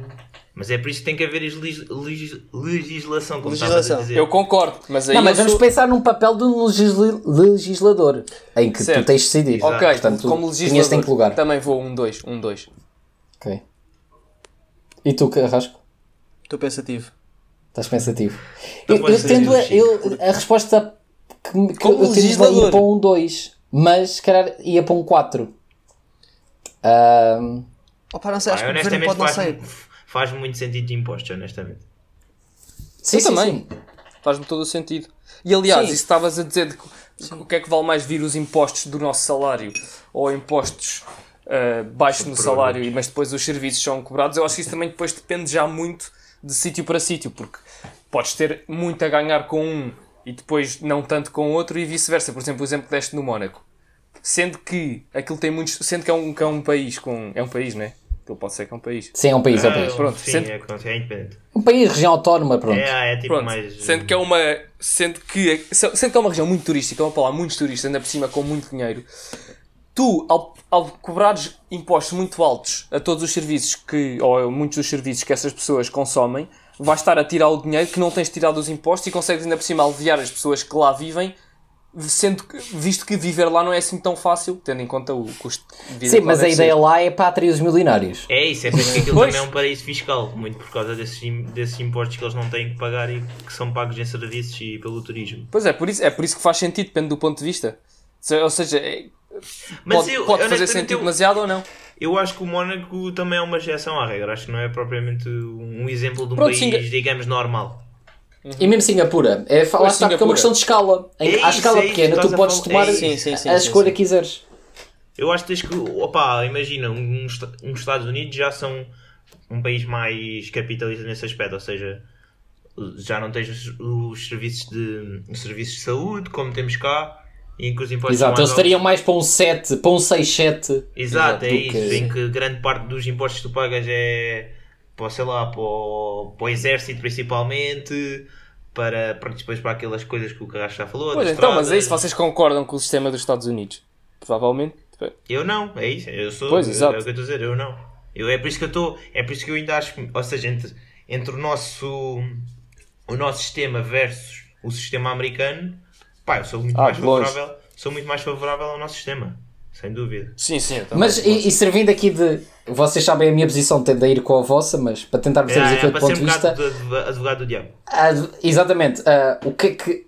S3: Mas é por isso que tem que haver legis- legis- legislação, como
S4: Legislação.
S3: a dizer.
S1: Eu concordo, mas aí
S2: Não, mas vamos
S1: sou-
S2: pensar num papel de um legisla- legislador em que
S1: Certo.
S2: tu tens de decidir.
S1: Ok,
S2: Portanto,
S1: como legislador,
S2: que lugar.
S1: também vou um 2, um 2.
S2: Ok. E tu, Carrasco?
S4: Estou pensativo.
S2: Estás pensativo. Eu, eu tendo a, eu- a resposta que, que
S4: Como
S2: eu tendo a ir
S4: legislador.
S2: para um 2, mas se calhar ia para um 4. Ahm,
S4: Opa, não sei, acho
S3: Pá,
S4: que o governo pode não sei.
S3: Faz muito sentido de impostos, honestamente.
S2: sim, sim,
S1: também.
S2: sim.
S1: Faz-me todo o sentido. E aliás,
S4: Sim.
S1: isso estavas a dizer de que- o que é que vale mais vir os impostos do nosso salário ou impostos ah, baixos no salário, mas depois os serviços são cobrados. Eu acho que isso também depois depende já muito de sítio para sítio, porque podes ter muito a ganhar com um e depois não tanto com outro e vice-versa. Por exemplo, o exemplo que deste no Mónaco. Sendo que aquilo tem muitos. Sendo que é um, que é um país com. É um país, não é? Aquilo pode ser que é um país.
S2: Sim, é um país, é um
S3: Ah,
S2: país.
S1: pronto,
S3: sim,
S1: sendo-
S3: é, é independente.
S2: Um país, região autónoma, pronto.
S3: É, é tipo
S1: Pronto,
S3: mais.
S1: sendo que é uma sendo que sendo que é uma região muito turística, vamos falar muitos turistas, ainda por cima com muito dinheiro. Tu, ao, ao cobrares impostos muito altos a todos os serviços que, ou a muitos dos serviços que essas pessoas consomem, vais estar a tirar o dinheiro que não tens tirado dos impostos e consegues ainda por cima aliviar as pessoas que lá vivem, sendo que, visto que viver lá não é assim tão fácil, tendo em conta o custo de vida.
S2: Sim, mas a ideia
S1: ser.
S2: lá é para atrair os milionários.
S3: É isso, é por isso que aquilo
S1: Pois.
S3: também é um paraíso fiscal, muito por causa desses, desses impostos que eles não têm que pagar e que são pagos em serviços e pelo turismo.
S1: Pois é, por isso, é por isso que faz sentido, depende do ponto de vista. Ou seja, é-
S3: Mas
S1: pode,
S3: eu,
S1: pode fazer
S3: honestamente,
S1: sentido
S3: eu-
S1: demasiado ou não.
S3: Eu acho que o Mónaco também é uma exceção à regra. Acho que não é propriamente um exemplo de um
S1: Pronto,
S3: país,
S1: Singa-
S3: digamos, normal.
S2: E mesmo Singapura, é falar
S1: Pois,
S2: está porque é uma questão de escala. Em,
S3: É
S2: à escala
S3: é
S2: pequena, tu podes tomar
S3: é
S4: Sim, sim, sim.
S2: a
S4: sim,
S2: escolha
S4: sim.
S2: que quiseres.
S3: Eu acho que tens que, opá, imagina, um, esta- uns Estados Unidos já são um país mais capitalista nesse aspecto, ou seja, já não tens os, os serviços, de, os serviços de saúde como temos cá, e em que os impostos
S2: Exato, eles estariam mais para um 7, para um 6, 7.
S3: Exato, é
S2: do
S3: isso.
S2: que-
S3: Em que grande parte dos impostos que tu pagas é para, sei lá, para o, para o exército principalmente, para, para depois para aquelas coisas que o Carrasco já falou.
S1: Pois então, mas é isso, vocês concordam com o sistema dos Estados Unidos? Provavelmente.
S3: Eu não, é isso. Eu sou,
S1: Pois,
S3: é,
S1: exato.
S3: é o que eu estou a dizer, eu não. Eu, é por isso que eu estou, é por isso que eu ainda acho, que- ou seja, entre, entre o nosso o nosso sistema versus o sistema americano, pá, eu sou muito
S1: Ah,
S3: mais
S1: longe.
S3: favorável, sou muito mais favorável ao nosso sistema, sem dúvida.
S1: Sim, sim.
S2: Mas e, e servindo aqui de. Vocês sabem a minha posição, tendo a ir com a vossa, mas para tentar perceber
S3: É,
S2: aqui
S3: é,
S2: outro ponto
S3: um
S2: de vista.
S3: advogado do diabo.
S2: Ah, exatamente. ah, o que é que.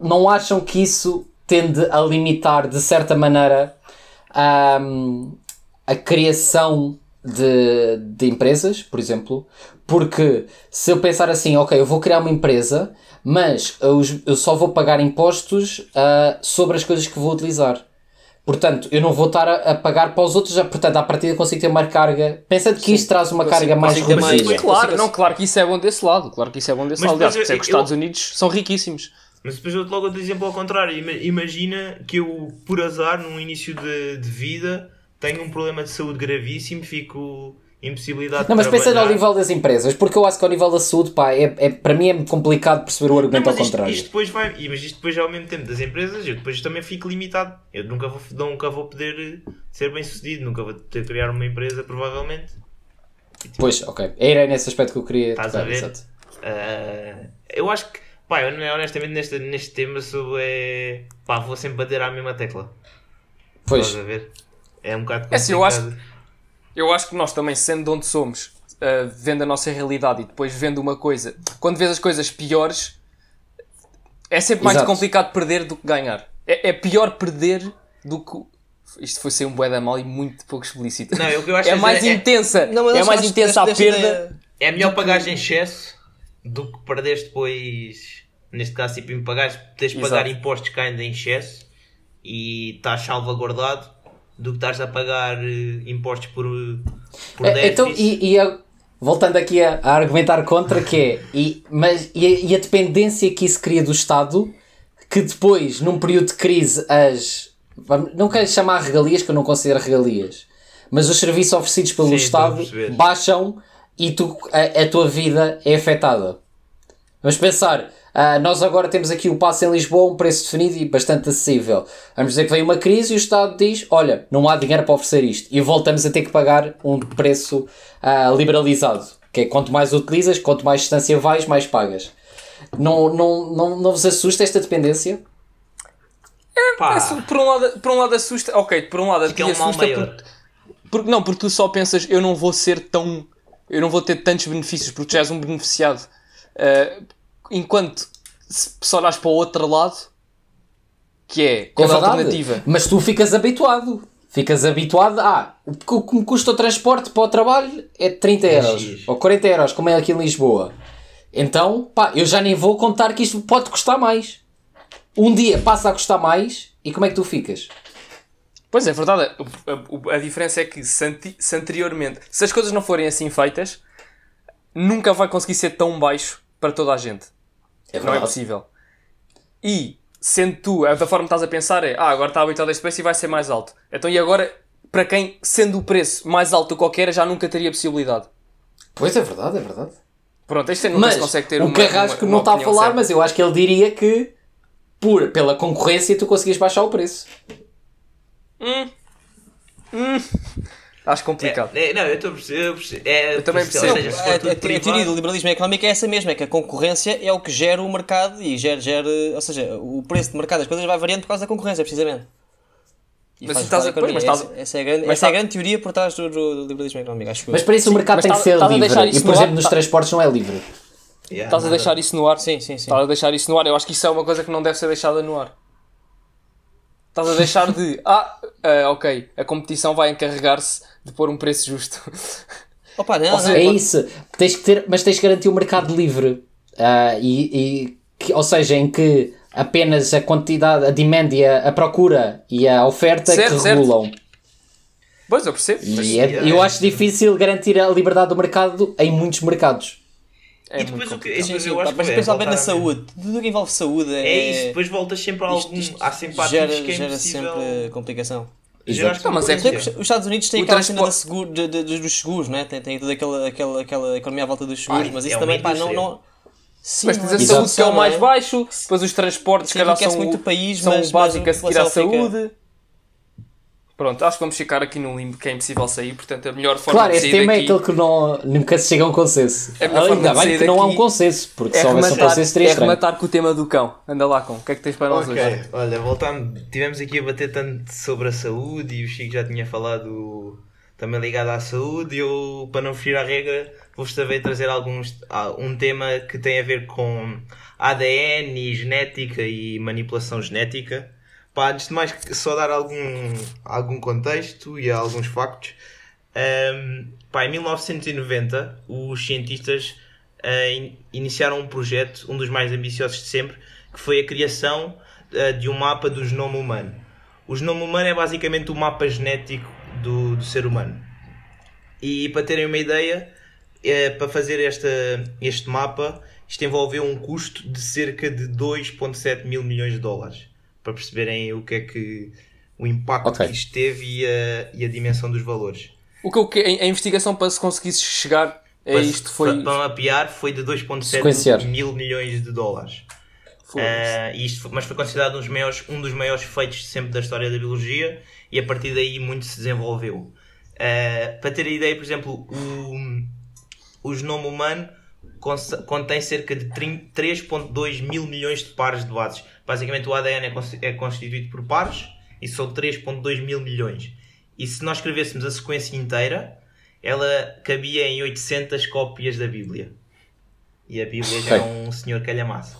S2: Não acham que isso tende a limitar, de certa maneira, ahm, a criação de, de empresas, por exemplo? Porque se eu pensar assim, ok, eu vou criar uma empresa, mas eu, eu só vou pagar impostos ah, sobre as coisas que vou utilizar. Portanto, eu não vou estar a, a pagar para os outros, já, portanto, à partida consigo ter uma carga. Pensando que isto traz uma carga mais
S4: consigo ter mais-
S2: reduzida.
S1: Claro, não, claro que isso é bom desse lado. Claro que isso é bom desse
S3: Mas
S1: lado. Aliás, é que os
S3: eu-
S1: Estados Unidos são riquíssimos.
S3: Mas depois eu logo outro exemplo ao contrário. Ima- Imagina que eu, por azar, num início de, de vida, tenho um problema de saúde gravíssimo, fico impossibilidade
S2: Não, mas pensando ao
S3: trabalhar.
S2: nível das empresas, porque eu acho que ao nível da saúde, pá, é, é- para mim é complicado perceber o
S3: Não,
S2: argumento
S3: mas
S2: ao
S3: isto,
S2: contrário.
S3: isto depois vai, e- mas isto depois ao mesmo tempo das empresas, eu depois também fico limitado. Eu nunca vou, nunca vou poder ser bem sucedido, nunca vou ter criar uma empresa, provavelmente.
S2: Pois, ok. Era nesse aspecto que eu queria
S3: Estás
S2: tocar,
S3: a ver?
S2: exato.
S3: Ah, Eu acho que, pá, eu honestamente neste, neste tema sou, é, pá, vou sempre bater à mesma tecla.
S2: Pois.
S3: Estás a ver? É um bocado
S1: É assim, eu acho-
S3: complicado.
S1: Eu acho que nós também, sendo de onde somos, uh, vendo a nossa realidade e depois vendo uma coisa, quando vês as coisas piores, é sempre mais
S2: Exato.
S1: complicado perder do que ganhar. É, é pior perder do que. Isto foi ser um bué da mal e muito pouco explícito.
S3: Não, que eu acho
S1: é
S3: é
S1: mais
S3: dizer, é-
S1: intensa.
S4: Não, mas
S1: é
S4: eu
S1: mais
S4: acho
S1: intensa a perda.
S4: ideia-
S3: É melhor pagares em excesso do que perderes depois, neste caso, tipo, em pagares, teres de pagar impostos que ainda em excesso e estás salvaguardado do que estás a pagar eh, impostos por, por
S2: É, então, e, e a- voltando aqui a, a argumentar contra, que é, e, mas, e, a, e a dependência que isso cria do Estado, que depois, num período de crise, as. Não quero chamar regalias, que eu não considero regalias, mas os serviços oferecidos pelo
S3: Sim,
S2: Estado baixam e tu, a, a tua vida é afetada. Vamos pensar, ah, nós agora temos aqui o passe em Lisboa, um preço definido e bastante acessível. Vamos dizer que vem uma crise e o Estado diz: Olha, não há dinheiro para oferecer isto. E voltamos a ter que pagar um preço ah, liberalizado. Que é quanto mais utilizas, quanto mais distância vais, mais pagas. Não, não, não, não vos assusta esta dependência?
S3: Pá,
S1: Isso, por, um lado, por um lado assusta. Ok, por um lado
S3: Porque
S1: a
S3: é um
S1: assusta
S3: maior.
S1: porque, porque. Não, porque tu só pensas eu não vou ser tão. Eu não vou ter tantos benefícios porque tu já és um beneficiado. Uh, enquanto se olhares para o outro lado, que é qual é, a alternativa?
S2: Mas tu ficas habituado. Ficas habituado a. o que- o que me custa o transporte para o trabalho é 30 euros. Ou 40 euros, como é aqui em Lisboa. Então, pá, eu já nem vou contar que isto pode custar mais. Um dia passa a custar mais e como é que tu ficas?
S1: Pois é, verdade. A, a- a diferença é que se, anti- se anteriormente, se as coisas não forem assim feitas, nunca vai conseguir ser tão baixo para toda a gente.
S2: É
S1: Não é possível. E, sendo tu, a da forma que estás a pensar é, ah, agora está habituado a este preço e vai ser mais alto. Então, e agora, para quem, sendo o preço mais alto do que qualquer, já nunca teria possibilidade.
S2: Pois é verdade, é verdade.
S1: Pronto, este nunca
S2: Mas
S1: se consegue ter
S2: o
S1: uma
S2: Carrasco
S1: uma-
S2: não
S1: uma
S2: está a falar,
S1: certa.
S2: mas eu acho que ele diria que por, pela concorrência tu conseguias baixar o preço.
S1: Acho complicado.
S3: é, é, não, eu estou a perceber. É,
S1: Eu também percebo.
S3: seja, se
S4: A, a- a teoria do liberalismo económico é essa mesma, é que a concorrência é o que gera o mercado e gera, gera ou seja, o preço de mercado das coisas vai variando por causa da concorrência, precisamente. E
S1: Mas estás a- pois,
S4: economia.
S1: mas estás-
S4: essa, essa é a grande,
S1: mas
S4: essa é a
S1: tá-
S4: grande teoria por trás do, do- liberalismo económico, acho eu.
S2: Mas para isso o mercado tem que
S1: estás-
S2: ser
S1: a
S2: livre. E por
S1: no
S2: exemplo,
S1: ar?
S2: nos
S1: Tá-
S2: transportes não é livre.
S3: Yeah,
S1: Estás a deixar isso no ar?
S4: Sim, sim, sim.
S1: Estás a deixar isso no ar. Eu acho que isso é uma coisa que não deve ser deixada no ar. Estás a deixar de. Ah, ah, ok. A competição vai encarregar-se de pôr um preço justo.
S4: Opa, não,
S1: seja,
S2: É
S4: pode-
S2: isso. Tens que ter, mas tens que garantir o mercado livre. Ah, e, e que- ou seja, em que apenas a quantidade, a demand e a, a procura e a oferta
S1: Certo,
S2: que
S1: certo.
S2: regulam.
S1: Pois, eu percebo.
S2: E é- eu acho difícil garantir a liberdade do mercado em muitos mercados.
S1: é
S3: E depois o que-.
S4: Sim,
S3: Mas
S4: sim,
S3: eu acho
S4: mas
S3: que é
S4: principalmente na saúde. Tudo o que envolve saúde é.
S3: É isso, depois voltas sempre a
S4: isto-
S3: algum.
S4: isto
S3: Há sempre
S4: gera,
S3: ativos que é
S4: gera
S3: impossível.
S4: sempre complicação.
S1: Não, mas é
S4: os Estados Unidos têm
S1: O
S4: aquela cena
S1: transporte-
S4: seguro, de- de- de- dos seguros, né? tem, tem toda aquela, aquela, aquela economia à volta dos seguros,
S3: Ah,
S4: mas
S3: é
S4: isso
S3: uma
S4: também pá, não, não. Sim,
S1: Mas tens a
S4: é
S1: saúde que é o mais
S4: é?
S1: baixo, depois os transportes, se
S4: Sim,
S1: calhar, são,
S4: muito o país,
S1: são
S4: mas-
S1: básicos
S4: mas
S1: a seguir à
S4: a população fica-
S1: saúde. Pronto, acho que vamos ficar aqui num limbo que é impossível sair, portanto a melhor forma
S2: Claro,
S1: de
S2: esse
S1: sair
S2: tema é aquele que não, nunca se chega a um consenso.
S1: É a melhor forma
S2: Ainda bem que não há um consenso, porque
S1: É
S2: se houvesse um consenso seria
S1: é
S2: estranho.
S1: rematar com o tema do cão. Anda lá, com. O que é que tens para nós
S3: Ok,
S1: hoje?
S3: olha, voltando, tivemos aqui a bater tanto sobre a saúde e o Chico já tinha falado também ligado à saúde e eu, para não fugir à regra, vou-vos também trazer alguns, ah, um tema que tem a ver com ADN e genética e manipulação genética. Pá, antes de mais, só dar algum, algum contexto e alguns factos. Ahm, pá, em 1990, os cientistas ah, in- iniciaram um projeto, um dos mais ambiciosos de sempre, que foi a criação ah, de um mapa do genoma humano. O genoma humano é basicamente o mapa genético do, do ser humano. E para terem uma ideia, eh, para fazer esta, este mapa, isto envolveu um custo de cerca de 2,7 mil milhões de dólares. Para perceberem o que é que o impacto
S2: Ok.
S3: que isto teve e a, e a dimensão dos valores.
S1: O que, o que a investigação para se conseguisse chegar a
S3: Para-
S1: isto foi.
S3: Para, para mapear foi de 2,7
S2: Sequenciar.
S3: mil milhões de dólares. E isto, foi- mas foi considerado um dos, maiores, um dos maiores feitos sempre da história da biologia e a partir daí muito se desenvolveu. Ah, para ter a ideia, por exemplo, o, o genoma humano contém cerca de 30 3.2 mil milhões de pares de bases. Basicamente o ADN é, é constituído por pares e são 3.2 mil milhões. E se nós escrevêssemos a sequência inteira, ela cabia em 800 cópias da Bíblia. E a Bíblia já é um senhor calhamaço.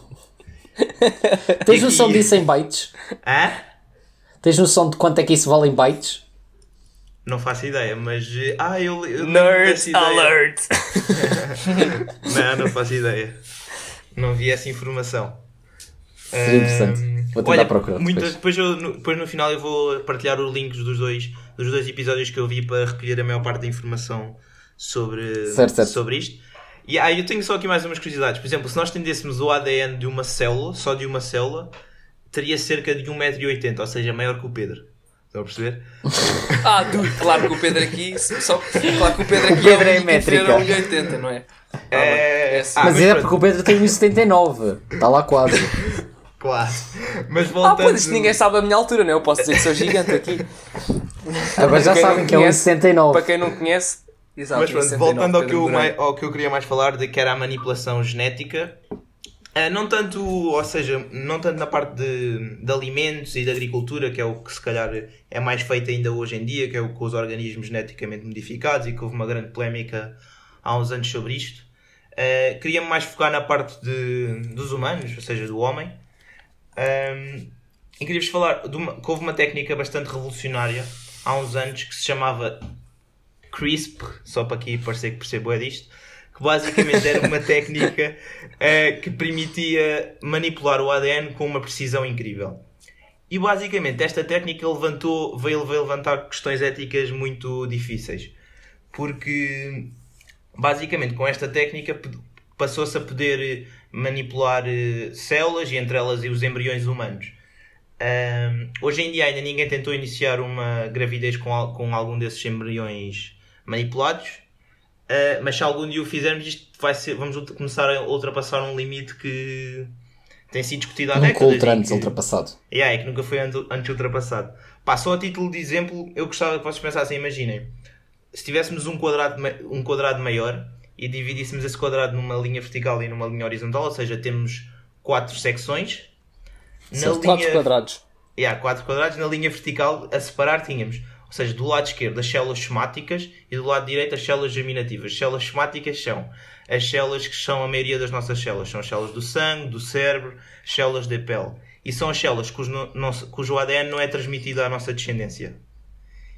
S2: Tens noção disso em bytes?
S3: Hã?
S2: Tens noção de quanto é que isso vale em bytes?
S3: Não faço ideia, mas. eh, Ah, eu.
S1: Nerd alert!
S3: Não, não faço ideia. Não vi essa informação.
S2: Seria interessante.
S3: Ahm,
S2: Vou tentar
S3: olha,
S2: procurar depois.
S3: depois, eu, no, depois no final eu vou partilhar os links dos dois, dos dois episódios que eu vi para recolher a maior parte da informação sobre,
S2: Certo, certo.
S3: sobre isto. E aí eu tenho só aqui mais umas curiosidades. Por exemplo, se nós tendêssemos o ADN de uma célula, só de uma célula, teria cerca de 1,80m, ou seja, maior que o Pedro. Estão a perceber?
S1: Ah, dude, claro que o Pedro aqui, só, claro que o Pedro aqui
S2: Pedro é
S1: é
S2: métrica.
S1: inferior a 1,80, não é? Ah, bem,
S3: É-
S1: assim.
S3: Ah,
S2: mas,
S3: mas
S2: é porque o Pedro tem 1,79. Está lá quase.
S3: Claro. Mas
S1: Ah,
S3: voltando...
S1: pois, isto ninguém sabe a minha altura, não é? Eu posso dizer que sou gigante aqui.
S2: Agora já sabem que é
S1: conhece,
S2: 1,79.
S1: Para quem não conhece, exato.
S3: Mas pronto,
S1: 1,79,
S3: voltando ao que, eu, ao que eu queria mais falar, de que era a manipulação genética, ah, não tanto, ou seja, não tanto na parte de, de alimentos e de agricultura, que é o que se calhar é mais feito ainda hoje em dia, que é o com os organismos geneticamente modificados e que houve uma grande polémica há uns anos sobre isto. Ah, Queria-me mais focar na parte de, dos humanos, ou seja, do homem. Um, e queria-vos falar de uma, que houve uma técnica bastante revolucionária há uns anos que se chamava CRISP, só para aqui parecer que percebo é disto, que basicamente era uma técnica eh, que permitia manipular o ADN com uma precisão incrível. E basicamente esta técnica levantou, veio, veio levantar questões éticas muito difíceis. Porque basicamente com esta técnica passou-se a poder manipular eh, células e entre elas e os embriões humanos. Ahm, hoje em dia ainda ninguém tentou iniciar uma gravidez com, com algum desses embriões manipulados, Ah, mas se algum dia o fizermos, isto vai ser, vamos começar a ultrapassar um limite que tem sido discutido há
S2: Nunca
S3: décadas. e
S2: antes
S3: que-
S2: ultrapassado.
S3: Yeah, é que nunca foi antes, ultrapassado. Pá, só a título de exemplo, eu gostava que vocês pensassem, imaginem, se tivéssemos um quadrado, um quadrado maior e dividíssemos esse quadrado numa linha vertical e numa linha horizontal, ou seja, temos quatro secções.
S2: Certo.
S1: Quatro quadrados.
S3: Yeah, quatro quadrados. Na linha vertical, a separar, tínhamos, ou seja, do lado esquerdo as células somáticas e do lado direito as células germinativas. As células somáticas são as células que são a maioria das nossas células. São as células do sangue, do cérebro, as células da pele. E são as células cujo, cujo ADN não é transmitido à nossa descendência.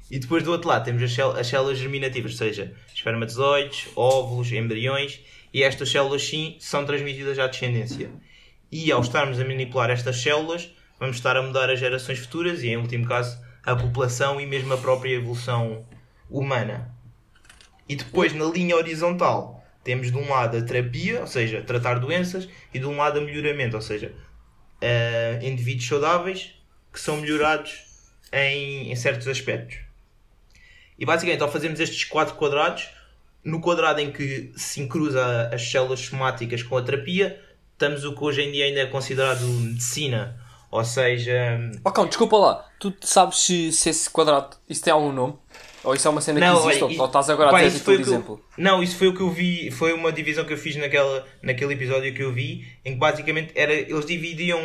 S3: E depois do outro lado temos as, cél- as células germinativas, ou seja, espermatozoides, óvulos, embriões, e estas células sim são transmitidas à descendência. E ao estarmos a manipular estas células, vamos estar a mudar as gerações futuras e, em último caso, a população e mesmo a própria evolução humana. E depois, na linha horizontal, temos de um lado a terapia, ou seja, tratar doenças, e de um lado a melhoramento, ou seja, eh, indivíduos saudáveis que são melhorados em, em certos aspectos. E basicamente, ao fazermos estes quatro quadrados, no quadrado em que se cruza as células somáticas com a terapia, estamos o que hoje em dia ainda é considerado medicina. Ou seja,
S1: Oh, calma, desculpa lá. Tu sabes se, se esse quadrado, isso tem algum nome? Ou isso é uma cena
S3: Não,
S1: que existe?
S3: olha,
S1: ou, estás agora
S3: pá,
S1: a
S3: foi
S1: por
S3: o que eu-
S1: exemplo?
S3: Não, isso foi o que eu vi, foi uma divisão que eu fiz naquela, naquele episódio que eu vi, em que basicamente era, eles dividiam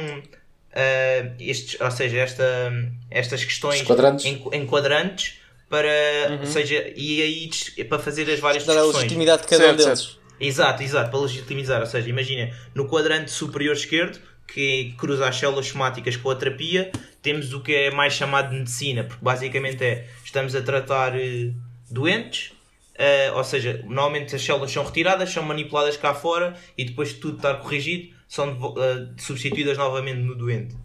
S3: ah, estes, ou seja, esta, estas questões
S2: quadrantes.
S3: Em, em quadrantes para,
S1: Uhum.
S3: ou seja, e aí para fazer as várias
S4: Dar a legitimidade de cada
S1: Certo,
S4: um deles.
S1: certo.
S3: Exato, exato, para legitimizar. Ou seja, imagina, no quadrante superior esquerdo, que cruza as células somáticas com a terapia, temos o que é mais chamado de medicina, porque basicamente é, estamos a tratar eh, doentes, eh, ou seja, normalmente as células são retiradas, são manipuladas cá fora e depois de tudo estar corrigido, são eh, substituídas novamente no doente.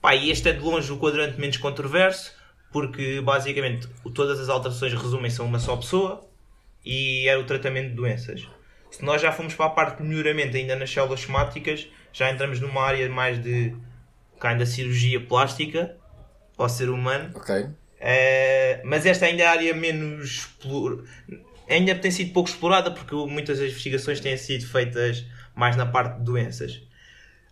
S3: Pá, e este é de longe o quadrante menos controverso, porque basicamente todas as alterações resumem-se a uma só pessoa e era o tratamento de doenças. Se nós já fomos para a parte de melhoramento ainda nas células somáticas, já entramos numa área mais de kind of cirurgia plástica ao ser humano.
S2: Ok.
S3: Eh, mas esta ainda é a área menos ainda tem sido pouco explorada porque muitas das investigações têm sido feitas mais na parte de doenças.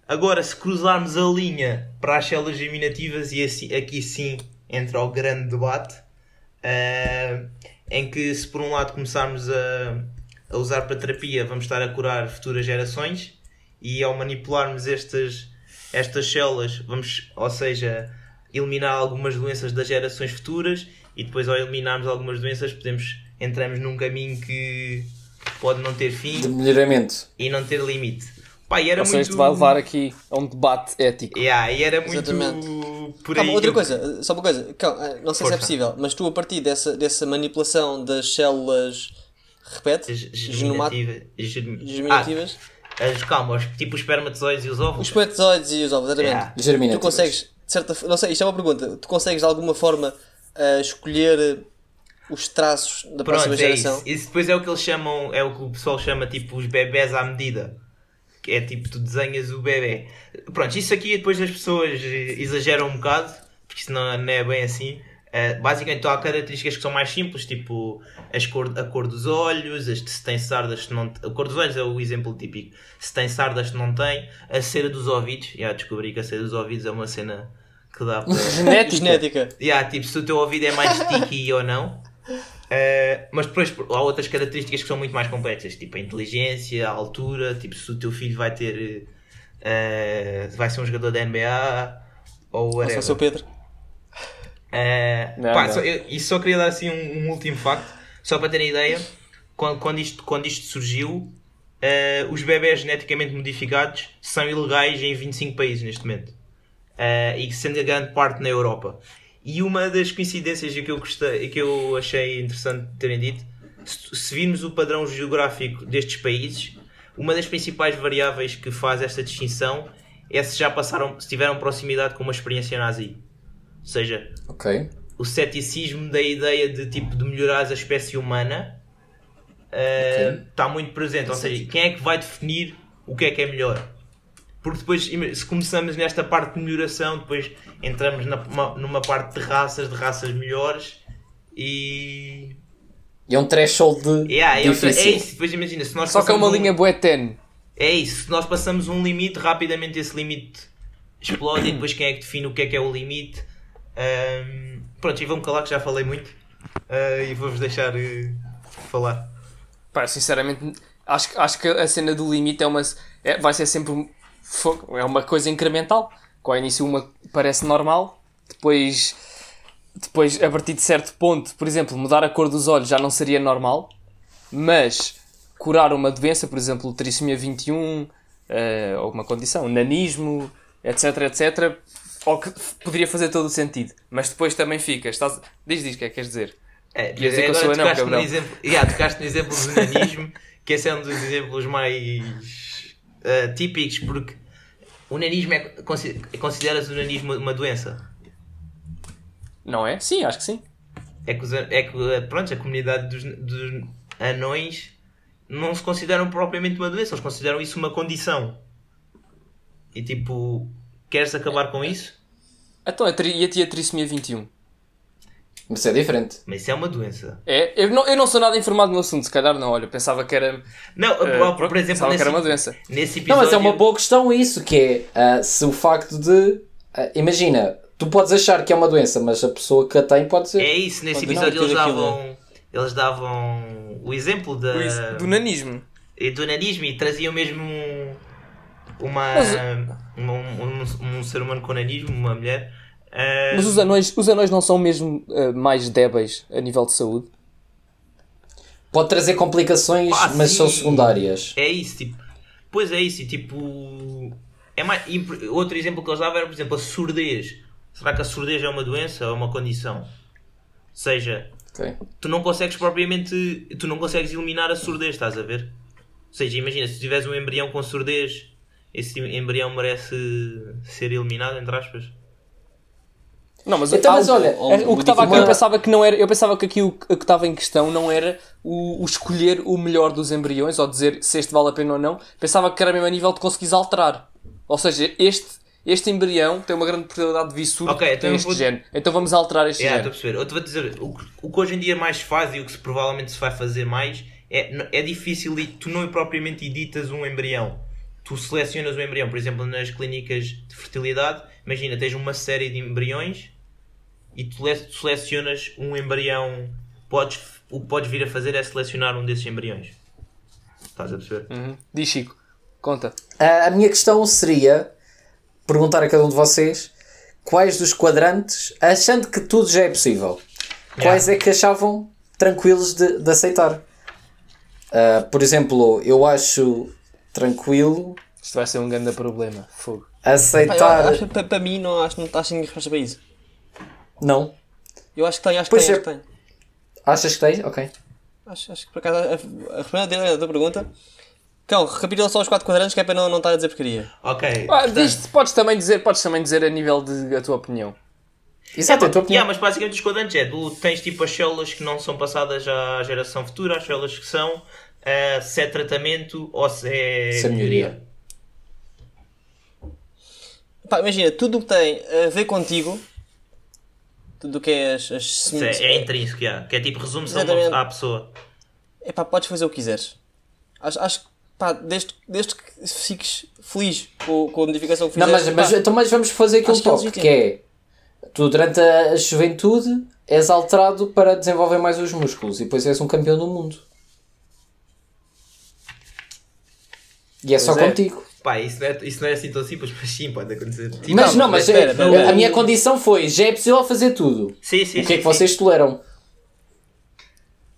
S3: Agora, se cruzarmos a linha para as células germinativas, e assim- aqui sim entra o grande debate, eh, em que se por um lado começarmos a, a usar para terapia, vamos estar a curar futuras gerações e ao manipularmos estas, estas células, vamos, ou seja, eliminar algumas doenças das gerações futuras e depois ao eliminarmos algumas doenças podemos entramos num caminho que pode não ter fim
S2: De melhoramento.
S3: e não ter limite. Pá, e era
S1: Ou seja,
S3: muito...
S1: isto vai levar aqui a um debate ético.
S3: Yeah, e era muito
S4: Exatamente.
S3: por aí.
S4: Calma, outra
S3: eu-
S4: coisa, só uma coisa, calma, não sei se
S3: Força.
S4: é possível, mas tu a partir dessa, dessa manipulação das células, repete,
S3: Germinativa,
S4: germinativas,
S3: Ah, as, calma, os, tipo os espermatozoides e os óvulos.
S4: os espermatozoides e os ovos, exatamente.
S3: Yeah.
S4: Tu
S2: Germinativas.
S4: consegues, de certa não sei, isto é uma pergunta, tu consegues de alguma forma eh, escolher eh, os traços da
S3: Pronto,
S4: próxima
S3: é
S4: geração?
S3: isso. Isso depois é o que eles chamam, é o que o pessoal chama tipo os bebés à medida. Que é tipo, tu desenhas o bebê. Pronto, isso aqui depois as pessoas exageram um bocado, porque isso não, não é bem assim. Uh, basicamente há características que são mais simples, tipo as cor, a cor dos olhos, as, se tem sardas, se não a cor dos olhos é o exemplo típico. Se tem sardas, se não tem, a cera dos ouvidos. Já descobri que a cera dos ouvidos é uma cena que dá para.
S1: Genética.
S4: Genética.
S3: Yeah, tipo, se o teu ouvido é mais sticky ou não. Uh, mas depois há outras características que são muito mais complexas, tipo a inteligência, a altura, tipo se o teu filho vai ter uh, vai ser um jogador da NBA ou
S4: Ou
S3: whatever.
S4: só o seu Pedro.
S3: Uh,
S1: Não,
S3: pá,
S1: não.
S3: Só, eu, e só queria dar assim um, um último facto, só para terem ideia, quando, quando, isto, quando isto surgiu, uh, os bebés geneticamente modificados são ilegais em 25 países neste momento. Uh, e sendo a grande parte na Europa. E uma das coincidências que eu, gostei, que eu achei interessante terem dito, se, se virmos o padrão geográfico destes países, uma das principais variáveis que faz esta distinção é se já passaram, se tiveram proximidade com uma experiência nazi. Ou seja,
S2: Ok.
S3: o ceticismo da ideia de tipo de melhorar a espécie humana uh, está muito presente. Ou seja, quem é que vai definir o que é que é melhor? Porque depois, se começamos nesta parte de melhoração, depois entramos na, uma- numa parte de raças, de raças melhores e.
S2: E é um threshold de
S3: Yeah, é, é isso. Depois imagina, se nós
S1: Só que é uma
S3: um-
S1: linha bué tenue.
S3: é isso, se nós passamos um limite, rapidamente esse limite explode e depois quem é que define o que é que é o limite? Ahm, pronto, e vou-me calar que já falei muito ah, e vou-vos deixar eh, falar.
S1: Pá, sinceramente, acho, acho que a cena do limite é uma, é- vai ser sempre um- é uma coisa incremental. Com ao início uma parece normal, depois, depois a partir de certo ponto, por exemplo, mudar a cor dos olhos já não seria normal, mas curar uma doença, por exemplo, trissomia 21, eh, ou uma condição, nanismo, etc, etc, ou que poderia fazer todo o sentido. Mas depois também fica, estás... diz, diz, o que é que queres dizer?
S3: É,
S1: Ia dizer que eu sou anão, cabrão.
S3: exemplo, yeah, tocaste no exemplo do nanismo, que esse é um dos exemplos mais ah, típicos, porque o nanismo é, consi- considera-se o nanismo uma doença.
S1: Não é? Sim, acho que sim.
S3: é que, os, a- é que a- pronto, a comunidade dos, dos anões não se consideram propriamente uma doença, eles consideram isso uma condição. E tipo, queres acabar com isso?
S1: Então, a tri... e a tia trissomia 21?
S2: Mas é diferente.
S3: Mas isso é uma doença.
S1: É, eu não, eu não sou nada informado no assunto, se calhar não, olha, pensava que era,
S3: Não,
S1: eh,
S3: por, exemplo,
S1: pensava que
S3: nesse,
S1: era uma doença.
S3: nesse
S2: Não,
S3: episódio.
S2: mas é uma boa questão isso, que é ah, se o facto de. ah, imagina, tu podes achar que é uma doença, mas a pessoa que a tem pode ser.
S3: É isso, nesse
S4: Pode não
S3: episódio eles
S4: ter aquilo.
S3: davam, eles davam o exemplo da,
S1: Do, is- do nanismo.
S3: e do nanismo e traziam mesmo um, uma,
S1: Mas-
S3: um, um, um ser humano com nanismo, uma mulher. ah,
S1: Mas os anões, os anões não são mesmo eh, mais débeis a nível de saúde?
S2: Pode trazer complicações,
S3: Ah,
S2: mas são
S3: sim.
S2: secundárias.
S3: É isso, tipo. Pois é isso, tipo. É mais, outro exemplo que eles davam era, por exemplo, a surdez. Será que a surdez é uma doença ou uma condição? Ou seja,
S2: Ok.
S3: tu não consegues propriamente. Tu não consegues eliminar a surdez, estás a ver? Ou seja, imagina, se tiveres um embrião com surdez, esse embrião merece ser eliminado, entre aspas.
S1: Não, mas,
S2: Então, mas
S1: o-
S2: olha,
S1: é, o que estava aqui,
S2: uma-
S1: eu pensava que não era, eu pensava que aqui o, o que estava em questão não era o, o escolher o melhor dos embriões, ou dizer se este vale a pena ou não, pensava que era mesmo a nível de conseguires alterar. Ou seja, este, este embrião tem uma grande probabilidade de vir surdo
S3: Ok,
S1: que
S3: então
S1: este
S3: vou-
S1: gene. Então vamos alterar este
S3: Yeah, estou a
S1: gene.
S3: perceber. Eu te vou dizer, o, que- o que hoje em dia mais se faz e o que se, provavelmente se vai fazer mais é, é difícil e tu não propriamente editas um embrião. Tu selecionas o embrião, por exemplo, nas clínicas de fertilidade, imagina, tens uma série de embriões e tu le- selecionas um embrião. Podes, o que podes vir a fazer é selecionar um desses embriões. Estás a perceber?
S1: Uhum. Diz Chico, conta.
S2: A a minha questão seria perguntar a cada um de vocês quais dos quadrantes, achando que tudo já é possível, quais é que achavam tranquilos de, de aceitar? Ah, por exemplo, eu acho tranquilo
S1: Isto vai ser um grande problema. Fogo.
S2: Aceitar.
S4: acho que para, para mim não acho, não acho ninguém resposta para isso.
S2: Não.
S4: Eu acho que tenho, acho que tenho,
S2: é.
S4: acho que tenho.
S2: Achas que tens? Ok.
S4: Acho, acho que por acaso a, a responder a tua pergunta. Cão, recapitula só os quatro quadrantes que é para não, não estar a dizer porcaria.
S3: Ok.
S1: Ah, diz, podes, também dizer, podes também dizer a nível de a tua opinião.
S2: Exato, é a tua
S3: Yeah,
S2: opinião.
S3: mas basicamente os quadrantes é, tu tens tipo as células que não são passadas à geração futura, as células que são, eh, se é tratamento ou se é
S2: Se é melhoria.
S4: Pá, imagina, tudo o que tem a ver contigo, tudo o que é as, as
S3: é, é intrínseco, yeah, que é tipo
S4: Exatamente.
S3: à pessoa.
S4: é pá, podes fazer o que quiseres. Acho, acho que, pá, desde, desde que fiques feliz com, com a modificação que
S2: Não,
S4: fizeste,
S2: mas, mas,
S4: pá,
S2: então, mas vamos fazer um
S4: que é
S2: toque,
S4: legítimo.
S2: que é tu durante a juventude és alterado para desenvolver mais os músculos e depois és um campeão do mundo. E é só
S3: Pois é.
S2: contigo.
S3: Pá, isso não, é, isso não é assim tão simples, mas sim, pode acontecer. Tipo,
S2: Mas
S4: não,
S2: não, mas
S4: espera,
S2: é-
S4: espera, espera.
S2: a minha condição foi já é possível fazer tudo.
S3: sim, sim,
S2: o que é
S3: sim,
S2: que vocês toleram?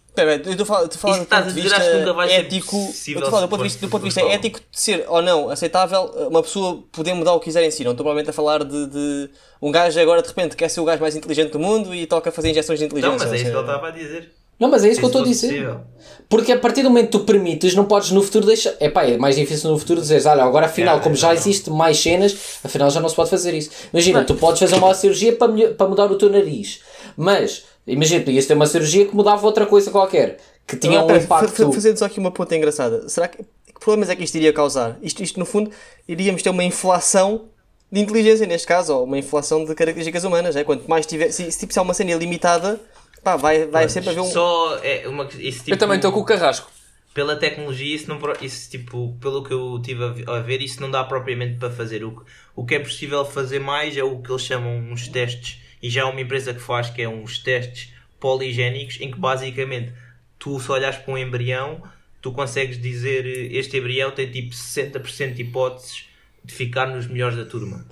S4: Espera, eu estou a falar, a do
S3: estás
S4: ponto de
S3: a dizer, acho que nunca vai
S4: vista ético.
S3: possível
S4: Eu estou a falar do ponto de vista, do ponto de vista ético de ser ou não aceitável uma pessoa poder mudar o que quiser em si. Não estou provavelmente a falar de, de um gajo agora de repente quer ser o gajo mais inteligente do mundo e toca fazer injeções de
S3: Não,
S4: inteligência.
S3: mas é isso que ele estava a dizer.
S2: Não, mas é isso que eu estou a dizer.
S3: possível.
S2: Porque a partir do momento que tu permites, não podes no futuro deixar. Epá, é mais difícil no futuro dizeres, olha, agora afinal,
S3: Yeah,
S2: como já
S3: não.
S2: existe mais cenas, afinal já não se pode fazer isso. Imagina, tu podes fazer uma cirurgia para, para mudar o teu nariz, mas imagina, tu ias ter uma cirurgia que mudava outra coisa qualquer, que tinha um
S4: Agora, espera, fa- fa-
S2: impacto.
S4: Fazendo só aqui uma ponta engraçada. Será que, que problemas é que isto iria causar? Isto, isto, no fundo, iríamos ter uma inflação de inteligência, neste caso, ou uma inflação de características humanas. É? Quanto mais tiver. Se, se tipo, se há uma cena ilimitada, pá, vai, vai sempre haver um.
S3: Só é uma, isso, tipo,
S1: Eu também estou com o carrasco.
S3: pela tecnologia, isso, não, isso tipo, pelo que eu tive a ver, isso não dá propriamente para fazer. O, que- o que é possível fazer mais é o que eles chamam uns testes, e já há uma empresa que faz, que é uns testes poligénicos, em que basicamente tu se olhas para um embrião, tu consegues dizer este embrião tem tipo 60% de hipóteses de ficar nos melhores da turma.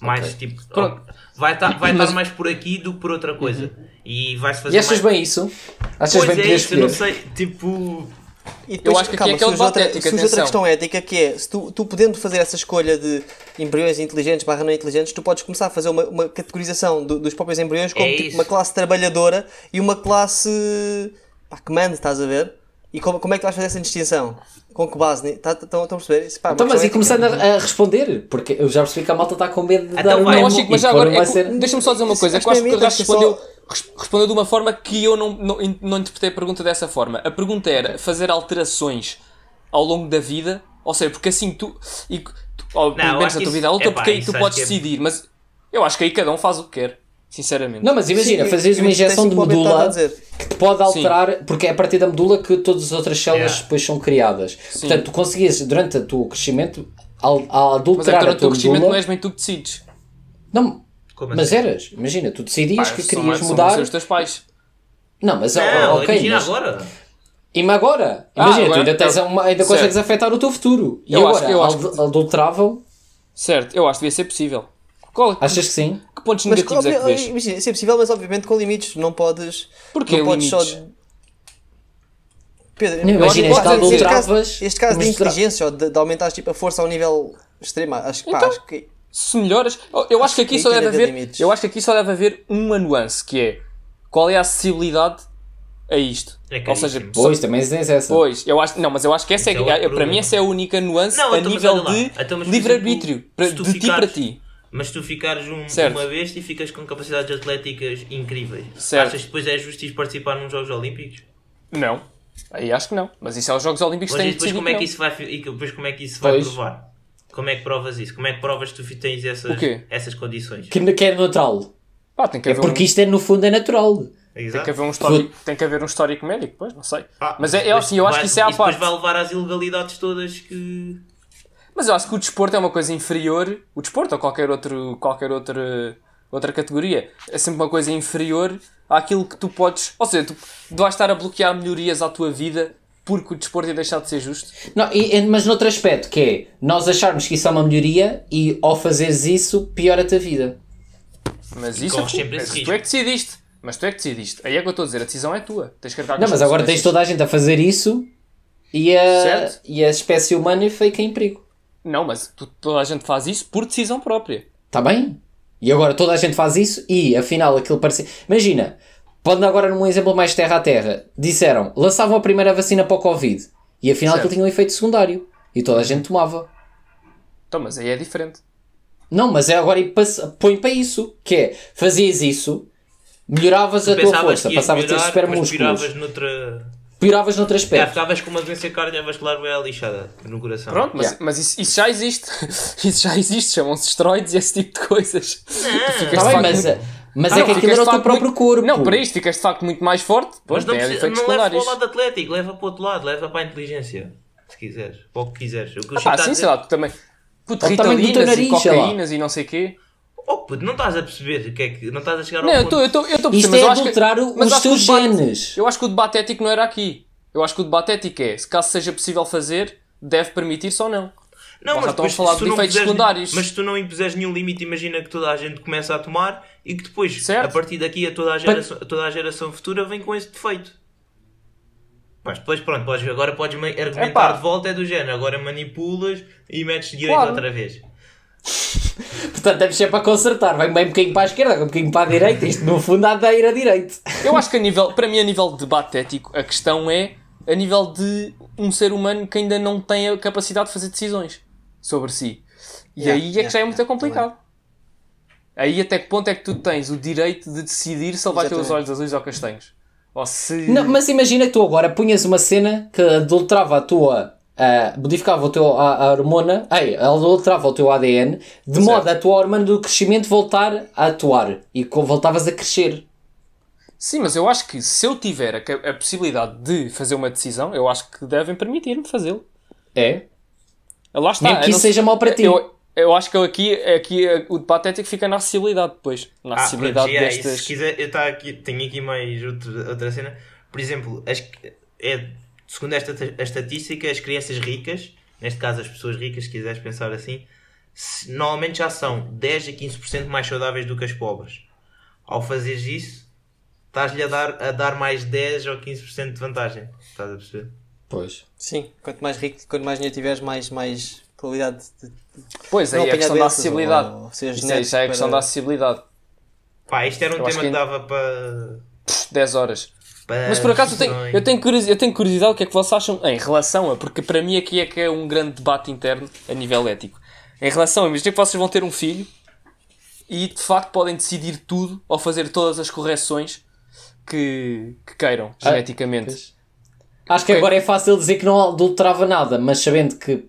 S3: Mais tipo,
S1: Pronto.
S3: vai estar vai
S1: Mas-
S3: estar mais por aqui do que por outra coisa. E vai-se fazer
S2: E achas
S3: mais...
S2: bem isso? Achas
S3: Pois
S2: bem
S3: é isso, eu não sei, tipo...
S4: E depois,
S1: Eu acho que aqui
S4: calma,
S1: é aquele
S4: surge outra,
S1: ético,
S4: surge outra questão ética que é, se tu, tu podendo fazer essa escolha de embriões inteligentes barra não inteligentes, tu podes começar a fazer uma, uma categorização do- dos próprios embriões como
S3: É
S4: tipo, uma classe trabalhadora e uma classe pá, que manda, estás a ver? E como, como é que tu vais fazer essa distinção? Com que base? Tá- Estão estão a perceber? Isso, pá, uma
S2: Então, mas e começando
S4: ética.
S2: a, a responder? Porque eu já percebi que a malta está com medo de
S3: Então
S2: dar um
S3: vai.
S1: Ó, Chico, mas já agora, é
S2: cena-
S1: deixa-me só dizer uma coisa.
S4: Acho
S1: que acho
S4: que ser
S1: respondeu, res- respondeu de uma forma que eu não, não, não interpretei a pergunta dessa forma. A pergunta era fazer alterações ao longo da vida, ou seja, porque assim tu, e, tu ou
S3: Não,
S1: menos
S3: que
S1: tua vida adulta,
S3: epá,
S1: porque aí tu podes
S3: é-
S1: decidir, mas eu acho que aí cada um faz o que quer, sinceramente.
S2: Não, mas imagina,
S4: Sim,
S2: fazeres uma injeção de medula
S4: a
S2: que te pode alterar, porque é a partir da medula que todas as outras células
S3: Yeah.
S2: depois são criadas. Portanto, tu conseguias, durante o teu crescimento, al, al
S1: mas é que
S2: adulterar a
S1: durante o
S2: tua
S1: crescimento
S2: medula...
S1: não és bem tu que decides.
S2: Não,
S3: Como
S2: mas
S3: assim?
S2: eras. Imagina, tu decidias
S1: Pá,
S2: que querias
S1: mais- são
S2: mudar...
S1: os teus pais.
S2: Não, mas
S3: Não,
S2: ok,
S3: imagina
S2: mas...
S3: agora.
S2: E mas agora?
S1: Ah,
S2: Imagina, tu
S1: agora-
S2: ainda, tens
S1: tá.
S2: uma, ainda consegues afetar o teu futuro. E
S1: Eu
S2: agora,
S1: acho que- eu acho
S2: ald- adulteravam?
S1: Certo, eu acho que devia ser possível. Qual,
S2: Achas que sim?
S1: que pontos
S4: Mas,
S1: negativos é que vês?
S4: imagina, isso é possível, mas obviamente com limites. Não podes.
S1: Porquê
S4: não podes só. Pedro,
S2: Não, imagina,
S4: eu
S2: este
S4: que este caso,
S2: adulteravas,
S4: este caso de inteligência ou de, de aumentares tipo, a força ao nível extremo, acho, que pá,
S1: Então,
S4: acho que.
S1: Se melhoras. Eu- Eu acho que aqui
S4: que
S1: só deve
S4: haver.
S1: Eu acho que aqui só deve haver uma nuance, que é qual é a acessibilidade a isto.
S3: É
S1: Ou seja.
S2: Pois, também tens essa.
S1: Pois, eu acho, não, mas eu acho que essa é,
S3: é outro
S1: para mim essa é a única nuance
S3: Não,
S1: a
S3: então,
S1: nível de
S3: Então,
S1: livre-arbítrio, de ti para ti.
S3: Mas se tu ficares um, uma vez e ficas com capacidades atléticas incríveis,
S1: Certo.
S3: achas que depois é justo ires participar nos Jogos Olímpicos?
S1: Não. Aí acho que não. Mas isso é os Jogos Olímpicos
S3: Mas
S1: têm de
S3: depois como é que isso vai, e depois como é que isso vai
S2: Pois.
S3: provar? Como é que provas isso? Como é que provas que tu tens essas, essas condições?
S2: Que, que é natural.
S1: Pá, tem que
S2: É
S1: haver
S2: porque
S1: um,
S2: isto é, no fundo é natural.
S1: tem que
S3: Exato.
S1: haver um histórico, tem que haver um histórico médico, pois, não sei.
S3: Ah,
S1: mas é, é assim, eu acho que isso é à
S3: Isso depois
S1: parte.
S3: vai levar às ilegalidades todas que...
S1: Mas eu acho que o desporto é uma coisa inferior. O desporto ou qualquer, outro, qualquer outra, outra categoria é sempre uma coisa inferior àquilo que tu podes. Ou seja, tu, tu vais estar a bloquear melhorias à tua vida porque o desporto ia deixar de ser justo?
S2: Não, e- mas noutro aspecto, que é nós acharmos que isso é uma melhoria e ao fazeres isso, piora-te a vida.
S1: Mas isso é
S3: corres
S1: tu, é que decidiste. Mas tu é que decidiste. Aí é que eu estou a dizer, a decisão é tua. Tens que arcar
S2: Não,
S1: as
S2: mas agora tens toda a gente a fazer isso e a,
S1: Certo.
S2: e a espécie humana fica em perigo.
S1: Não, mas tu- toda a gente faz isso por decisão própria.
S2: Está bem? E agora toda a gente faz isso e afinal aquilo parecia. Imagina, pode agora num exemplo mais terra a terra. Disseram, lançavam a primeira vacina para o Covid e afinal aquilo tinha um efeito secundário e toda a gente tomava.
S1: Então, mas aí é diferente.
S2: Não, mas é agora e põe para isso, que é fazias isso, melhoravas a tua força, passavas a ter super
S3: mas
S2: músculos,
S3: piravas noutra...
S2: pioravas noutro
S3: Já,
S2: aspecto.
S3: ficavas com uma doença cardiovascular bem lixada no coração.
S1: Pronto, mas,
S2: Yeah.
S1: mas isso, isso já existe. isso já existe. Chamam-se esteroides e esse tipo de coisas. Tu ficas
S2: Está
S1: de
S2: bem, mas,
S1: muito-
S2: mas
S1: Ah,
S2: é
S1: não,
S2: que aquilo era o teu próprio
S1: muito-
S2: corpo.
S1: Não, para isto ficas de facto muito mais forte.
S3: Mas
S1: Pois,
S3: não,
S1: tem
S3: precisa, não leva para o lado atlético, leva para o outro lado, leva para a inteligência. Se quiseres, para o que quiseres. O que
S1: Ah, pá, sim,
S3: dizer-
S1: sei lá, tu também. Puto, ritalinas e
S2: nariz, lá.
S1: cocaínas e não sei o quê.
S3: Oh, puto, não estás a perceber o que é que. Não estás a chegar ao
S1: Não, eu
S3: ponto.
S1: estou eu estou a
S2: Isto
S1: perceber, mas
S2: é
S1: eu acho que-
S2: adulterar os
S1: acho que o
S2: teus
S1: debate-
S2: genes.
S1: Eu acho que o debate ético não era aqui. Eu acho que o debate ético é, se caso seja possível fazer, deve permitir-se ou não.
S3: Não,
S1: Nós já estamos
S3: depois,
S1: a falar de efeitos secundários.
S3: Mas se tu não impuseres nenhum limite, imagina que toda a gente começa a tomar e que depois,
S1: Certo.
S3: a partir daqui, a toda a geração, a toda a geração futura vem com esse defeito. Mas depois, pronto, podes, agora podes argumentar
S1: Epá.
S3: de volta, é do género. Agora manipulas e metes direito
S1: Claro.
S3: outra vez.
S2: Portanto, temos sempre a consertar. Vai bem um bocadinho para a esquerda, um bocadinho para a direita. Isto no fundo há de ir a direito.
S1: Eu acho que a nível, para mim, a nível de debate ético, a questão é a nível de um ser humano que ainda não tem a capacidade de fazer decisões sobre si. E
S4: Yeah,
S1: aí é que
S4: yeah,
S1: já é muito complicado. Aí até que ponto é que tu tens o direito de decidir se ele vai ter os olhos azuis ou castanhos? Ou se.
S2: Não, mas imagina que tu agora punhas uma cena que adulterava a tua. ah, modificava o teu, a, a hormona, ei, adulterava o teu ADN de modo a tua hormona do crescimento voltar a atuar e voltavas a crescer.
S1: Sim, mas eu acho que se eu tiver a, a possibilidade de fazer uma decisão, eu acho que devem permitir-me fazê-lo.
S2: É?
S1: Lá está.
S2: Mesmo que
S1: eu
S2: isso
S1: não
S2: seja mau para ti.
S1: Eu, eu acho que aqui, aqui eh, o debate ético fica na acessibilidade depois. Na
S3: Ah,
S1: acessibilidade
S3: pronto, yeah, e
S1: destas.
S3: se quiser, eu tá aqui, tenho aqui mais outra, outra cena. Por exemplo, as, é, segundo esta a estatística, as crianças ricas, neste caso as pessoas ricas, se quiseres pensar assim, se- normalmente já são 10 a 15% mais saudáveis do que as pobres. Ao fazeres isso, estás-lhe a dar, a dar mais 10 ou 15% de vantagem. Estás a perceber?
S2: Pois.
S4: Sim, quanto mais rico, quanto mais dinheiro tiveres, mais, mais probabilidade de.
S1: Pois,
S4: não
S1: aí é a questão da acessibilidade.
S4: ou seres
S1: Isso aí já é a questão
S4: para-
S1: da acessibilidade.
S3: Pá, isto era um
S1: Eu
S3: tema que,
S1: que-
S3: dava para.
S1: 10 horas.
S3: para
S1: Mas por acaso eu tenho, eu, tenho curiosidade, eu tenho curiosidade o que é que vocês acham em relação a. Porque para mim aqui é que é um grande debate interno a nível ético. Em relação a. Imagina que vocês vão ter um filho e de facto podem decidir tudo ou fazer todas as correções que, que queiram
S2: Ah,
S1: geneticamente.
S2: Pois. Acho que agora é fácil dizer que não adulterava nada, mas sabendo que.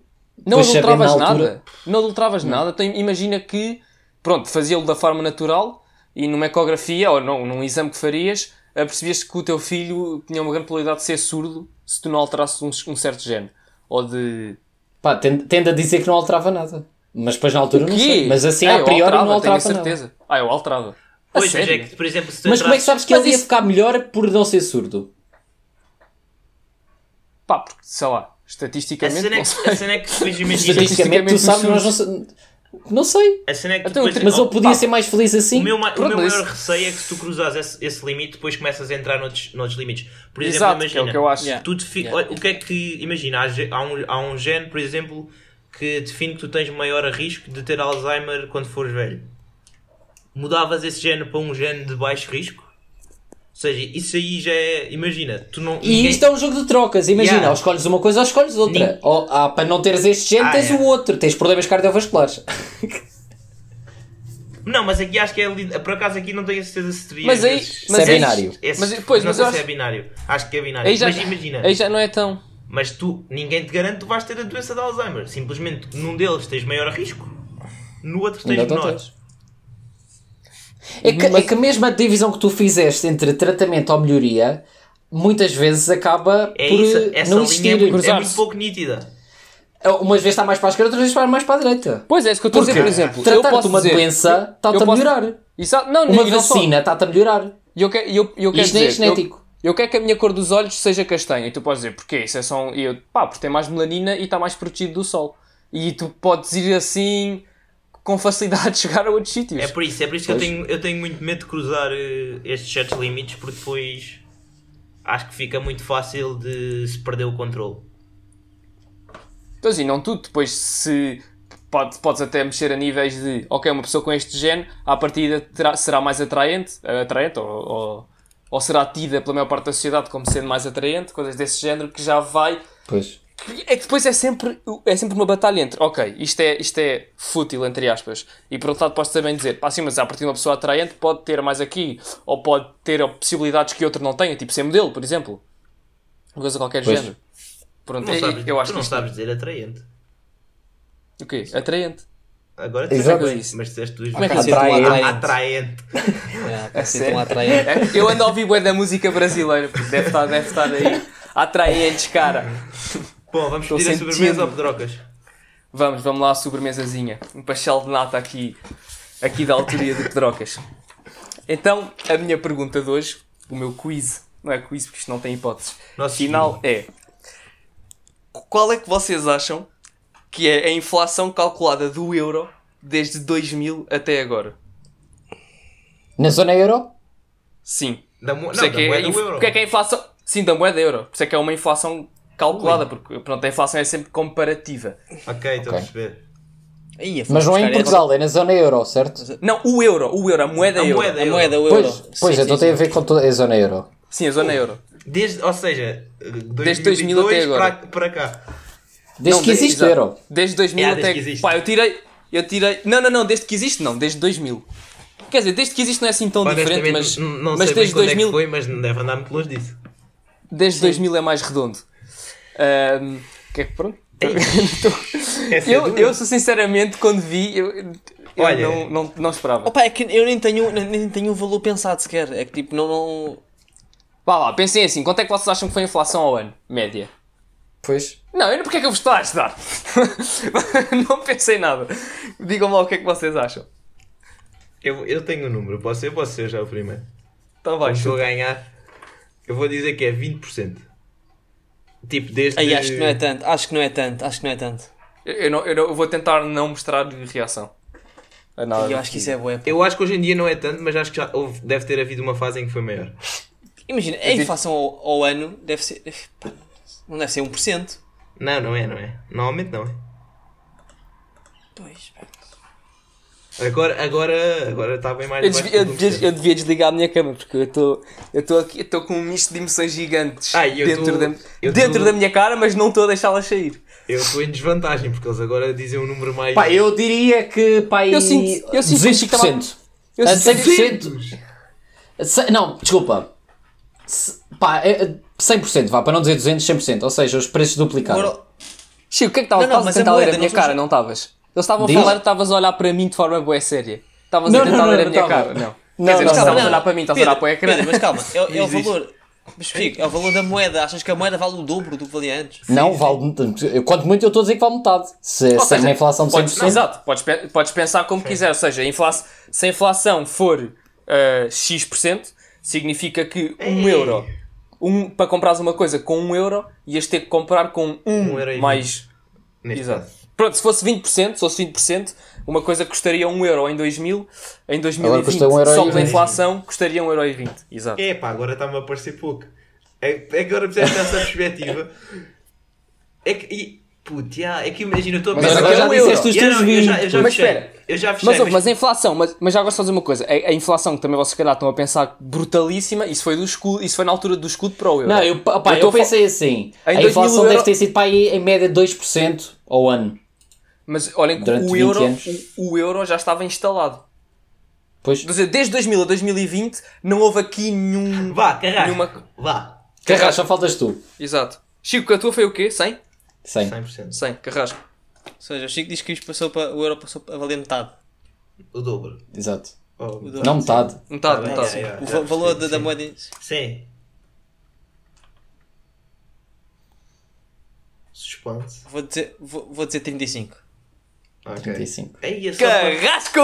S1: Não adulteravas
S2: altura-
S1: nada. Não adulteravas nada. Tem- imagina que, pronto, fazia-lo da forma natural e numa ecografia ou não, num exame que farias, percebias que o teu filho tinha uma grande probabilidade de ser surdo se tu não alterasses um, um certo género. Ou de.
S2: Pá, tende, a dizer que não alterava nada. Mas depois na altura não sei. Mas assim,
S1: Ah,
S2: a priori
S1: alterava,
S2: não alterava
S1: tenho
S2: nada.
S1: certeza. Ah, eu alterava. A
S3: Pois, é que, por exemplo, se tu
S2: Mas como é que sabes que
S1: Mas
S2: ele ia
S1: isso-
S2: ficar melhor por não ser surdo?
S1: Pá, porque, sei lá,
S3: A
S1: estatisticamente.
S3: cena, é
S1: não
S3: que,
S1: sei.
S3: a cena é que imagina.
S2: Estatisticamente, tu sabes, nós não, não sei.
S3: A cena é que
S1: Então,
S3: depois,
S2: Mas
S3: oh,
S2: ele podia
S3: pá,
S2: ser mais feliz assim.
S3: O meu, ma- o
S1: Pronto,
S3: meu maior
S1: isso-
S3: receio é que se tu cruzas esse, esse limite, depois começas a entrar noutros, noutros limites. Por exemplo,
S1: Exato, que é
S3: imagina.
S1: o que eu acho.
S3: Tu defi-
S4: Yeah.
S3: o que é que. Imagina, há um, há um gene, por exemplo, que define que tu tens maior risco de ter Alzheimer quando fores velho. Mudavas esse gene para um gene de baixo risco? Ou seja, isso aí já é. Imagina, tu não.
S2: E
S3: ninguém-
S2: isto é um jogo de trocas, imagina,
S3: Yeah.
S2: ou escolhes uma coisa ou escolhes outra.
S3: Nin-
S2: Ou, ah, para não teres este gene,
S3: Ah,
S2: tens
S3: é.
S2: o outro, tens problemas cardiovasculares.
S3: Não, mas aqui acho que é. Por acaso aqui não tenho a certeza se teria.
S1: Mas aí-
S3: esses-
S1: mas
S2: é binário.
S3: esses-
S1: Mas, pois,
S3: não
S1: mas
S3: sei se é binário. Acho que é binário.
S1: Aí já,
S3: mas imagina.
S1: aí já não é tão.
S3: Mas tu, ninguém te garante que tu vais ter a doença de Alzheimer. Simplesmente num deles tens maior risco, no outro tens menor.
S2: É que, é que a mesma divisão que tu fizeste entre tratamento ou melhoria, muitas vezes acaba
S3: É
S2: por
S3: isso,
S2: eh,
S3: essa
S2: não
S3: é
S2: existir.
S3: muito, é muito pouco nítida.
S2: Umas vezes está mais para a esquerda, outras vezes está mais para a direita.
S1: Pois é, isso que eu estou a dizer, por exemplo. eu
S2: tratar-te uma
S1: dizer,
S2: doença está-te
S1: eu
S2: a
S1: posso-
S2: melhorar.
S1: Exato, não,
S2: Uma vacina está-te a melhorar.
S1: E eu, que- eu, eu quero
S2: Isto nem é
S1: dizer,
S2: genético.
S1: eu quero que a minha cor dos olhos seja castanha. E tu podes dizer, porquê? Isso é só um... E eu, pá, porque tem mais melanina e está mais protegido do sol. E tu podes ir assim, com facilidade, chegar a outros sítios.
S3: É por isso, é por isso que eu tenho, eu tenho muito medo de cruzar eh, estes certos limites, porque depois acho que fica muito fácil de se perder o controle.
S1: Pois e não tudo. Depois, se pode, podes até mexer a níveis de, ok, uma pessoa com este género, à partida terá, será mais atraente, eh, atraente ou, ou, ou será tida pela maior parte da sociedade como sendo mais atraente, coisas desse género que já vai.
S2: Pois.
S1: É que depois é sempre, é sempre uma batalha entre, ok, isto é, isto é fútil, entre aspas, e por outro lado podes também dizer, pá, sim, mas a partir de uma pessoa atraente pode ter mais aqui, ou pode ter possibilidades que outro não tenha, tipo ser modelo, por exemplo. Uma coisa qualquer de
S2: Pois.
S1: género. Pronto,
S3: Não
S1: e-
S3: sabes,
S1: eu acho
S3: tu
S1: que
S3: não
S1: isto-
S3: sabes dizer atraente.
S1: O quê? Atraente.
S3: Agora tu
S2: Exato.
S3: sabes, mas disseste duas
S4: Como é que
S2: Atraente.
S4: atraente?
S3: Atraente.
S4: É,
S1: sério?
S4: tão atraente.
S1: É, Eu ando a ouvir bué da música brasileira, porque deve estar, deve estar aí atraentes, cara.
S3: Bom, vamos
S1: Estou
S3: pedir a
S1: sentindo.
S3: sobremesa ou pedrocas?
S1: Vamos, vamos lá à sobremesazinha. Um pastel de nata aqui, aqui da autoria de Pedrocas. Então, a minha pergunta de hoje, o meu quiz, não é quiz porque isto não tem hipóteses,
S3: Nosso
S1: final é... Qual é que vocês acham que é a inflação calculada do euro desde 2000 até agora?
S2: Na zona euro?
S1: Sim.
S3: Da mo...
S1: Por
S3: Não,
S1: é
S3: da
S1: que é,
S3: moeda
S1: inf-
S3: do euro.
S1: porque é que é a inflação? Sim, da moeda euro. Por isso é que é uma inflação calculada, porque pronto, a inflação é sempre comparativa.
S3: Ok, estou a
S2: Ok.
S3: perceber.
S4: Aí,
S2: Mas não é em
S4: buscar
S2: Portugal, é na zona euro, certo?
S1: Não, o euro, o euro, a moeda
S3: A
S1: euro.
S3: moeda
S4: A moeda, o
S2: Pois,
S4: euro.
S2: pois
S4: Sim,
S2: então
S4: sim,
S2: tem a
S4: sim.
S2: ver com toda a zona euro.
S1: Sim, a zona euro.
S3: Desde, ou seja,
S1: Desde 2000 até agora.
S3: Para, para cá.
S2: Desde
S1: Não,
S2: que existe o euro.
S1: Desde 2000
S3: É,
S1: até.
S3: desde.
S1: Pá, eu tirei. Eu tirei. Não, não, não, desde que existe não, desde 2000. Quer dizer, desde que existe não é assim tão diferente, mas,
S3: n- não
S1: mas desde
S3: quando
S1: 2000,
S3: é que foi, mas não deve andar muito longe disso.
S1: Desde 2000 é mais redondo. Ahm, que é que pronto?
S3: É
S1: eu,
S3: dura.
S1: eu, sou sinceramente, quando vi, eu, eu
S3: Olha-
S1: não, não, não esperava.
S4: Opa, é que eu nem tenho, nem, tenho um valor pensado sequer. É que tipo, não. não...
S1: Vá lá, pensem assim, quanto é que vocês acham que foi a inflação ao ano? Média.
S2: Pois.
S1: Não, eu não porque é que eu vos estou a ajudar. não pensei nada. Digam lá o que é que vocês acham.
S3: Eu, eu tenho um número, posso ser, posso ser já o primeiro.
S1: Então vai,
S3: estou a ganhar, eu vou dizer que é 20%. Tipo, desde.
S4: Aí acho que não é tanto, acho que não é tanto, acho que não é tanto.
S1: Eu, eu não, eu, não- eu vou tentar não mostrar reação. A nada
S4: E eu acho que isso é bué. pá.
S3: Eu acho que hoje em dia não é tanto, mas acho que já houve, deve ter havido uma fase em que foi maior.
S4: Imagina, a inflação ao, ao ano deve ser. pá, Não deve ser 1%.
S3: Não, não é, não é. Normalmente não é.
S4: Pois, pá.
S3: Agora agora agora está bem mais
S1: Eu devia, eu,
S3: que
S1: devia, eu devia desligar a minha câmera porque eu estou eu estou aqui estou com um misto de emoções gigantes
S3: Ah, eu
S1: dentro,
S3: tô-
S1: da,
S3: eu
S1: dentro
S3: tô-
S1: da minha cara, mas não estou a deixá-las sair.
S3: Eu estou em desvantagem, porque eles agora dizem um número mais.
S2: Pá, eu diria que pá,
S1: Eu sinto- eu sinto que o Chico
S2: 200%.
S1: Eu
S2: A
S1: sei-
S2: 100%. Se- Não, desculpa. Pá, é- 100%, vá, para não dizer 200, 100%. Ou seja, os preços duplicaram.
S4: Agora,
S1: Chico, o que é que estavas a tentar ler a minha cara, não estavas? Eles estavam a
S2: Diz.
S1: falar e estavas a olhar para mim de forma boa séria. Estavas
S2: Não,
S1: a tentar
S2: não, não,
S1: ler a
S2: não
S1: minha cara. Não.
S2: Não,
S1: Quer dizer,
S2: não,
S1: não estavas
S2: não.
S1: a olhar para mim, estás a olhar para o ecrã.
S4: Pedro, mas calma, é, é o
S3: Diz, diz.
S4: valor. Mas explico, é o valor da moeda. Achas que a moeda vale o dobro do que valia antes?
S2: Não, vale. eu- Quanto muito eu estou a dizer que vale metade. Se, se é
S1: seja,
S2: uma inflação de
S1: podes-
S2: 100%.
S1: Exato, podes, pe- podes pensar como quiser. Ou seja, a infla- se a inflação for ah, X%, significa que um euro, um, para comprares uma coisa com um euro, ias ter que comprar com um,
S3: Um euro e
S1: mais.
S3: Neste
S1: Exato.
S3: caso.
S1: Pronto, se fosse 20%, se fosse 20%, uma coisa que custaria 1 euro em 2000, em 2020,
S2: custa 1 euro e
S1: só pela
S2: 20.
S1: inflação, custaria 1 euro e 20. Exato.
S3: Epá, agora está-me a parecer pouco. É, é que agora percebes essa perspectiva. É que. E, Puto, yeah, é que imagina, eu estou a
S2: Mas
S3: pensar.
S2: agora já
S1: um
S2: disseste
S1: euro.
S2: os teus
S3: não, eu
S2: 20.
S3: já, eu já
S1: Mas espera.
S3: Eu já fechei.
S1: Mas, ouve, mas a inflação, mas, mas já agora só dizer uma coisa, a, a inflação que também vocês se calhar estão a pensar brutalíssima, isso foi do escudo, isso foi na altura do escudo para o euro.
S2: Não, eu, pá,
S1: Eu
S2: eu, pensei assim.
S1: Em
S2: a
S1: 2000
S2: inflação
S1: euro-
S2: deve ter sido para aí em média 2% ao ano.
S1: Mas olhem que
S2: Durante
S1: o
S2: 20
S1: euro,
S2: anos.
S1: o, o euro já estava instalado.
S2: Pois,
S1: Quer dizer, desde 2000 a 2020 não houve aqui nenhum...
S3: Vá, carrasco.
S1: Nenhuma-
S3: Vá.
S2: carrasco, só faltas tu.
S1: Exato. Chico, a tua foi o quê? 100?
S2: 100.
S3: 100%.
S1: 100, carrasco.
S4: Ou seja, o Chico diz que isto passou para, o euro passou a valer metade.
S3: O dobro.
S2: Exato.
S3: Oh,
S4: O dobro.
S2: Não metade.
S1: Metade,
S3: bem,
S1: metade.
S3: é, é.
S4: O
S3: já
S4: va- valor da, da
S3: sim.
S4: moeda.
S3: Sim. Suspense.
S4: Vou dizer, vou, vou dizer 35.
S3: Ok.
S2: 35.
S3: Ei, é
S1: Carrasco!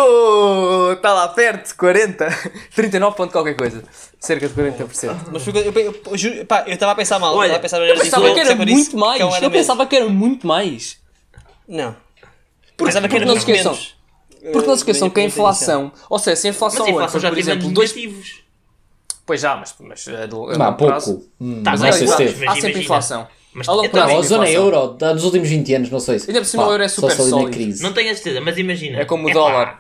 S1: Está tá lá perto, 40, 39 ponto qualquer coisa. Cerca de 40%.
S4: Mas eu, eu, eu, pá, eu estava a pensar mal.
S3: Olha,
S4: eu estava a pensar
S1: Eu
S4: era
S1: pensava que era
S4: sempre disse
S1: muito mais.
S4: era
S1: Eu
S4: menos.
S1: pensava que era muito mais.
S4: Não. pensava que
S1: porque
S4: era
S1: não se esqueçam.
S4: menos.
S1: Porque não se esqueçam que a inflação, ou seja, se a inflação,
S3: Mas a inflação já
S1: por exemplo,
S3: anos
S1: 2
S3: negativos.
S1: Pois já, mas, mas a,
S2: Há
S1: longo prazo-
S2: pouco. Hum,
S3: Tá,
S2: mas
S3: mas mas
S1: Há sempre
S3: imagina.
S1: inflação.
S3: Mas eu
S1: prazo
S3: também-
S2: Não, a zona
S1: inflação.
S2: euro, da- dos últimos 20 anos, não sei se.
S1: Ainda por cima o euro é super sólido.
S2: crise.
S3: Não tenho a certeza, mas imagina.
S1: É como o
S3: Epá,
S1: dólar.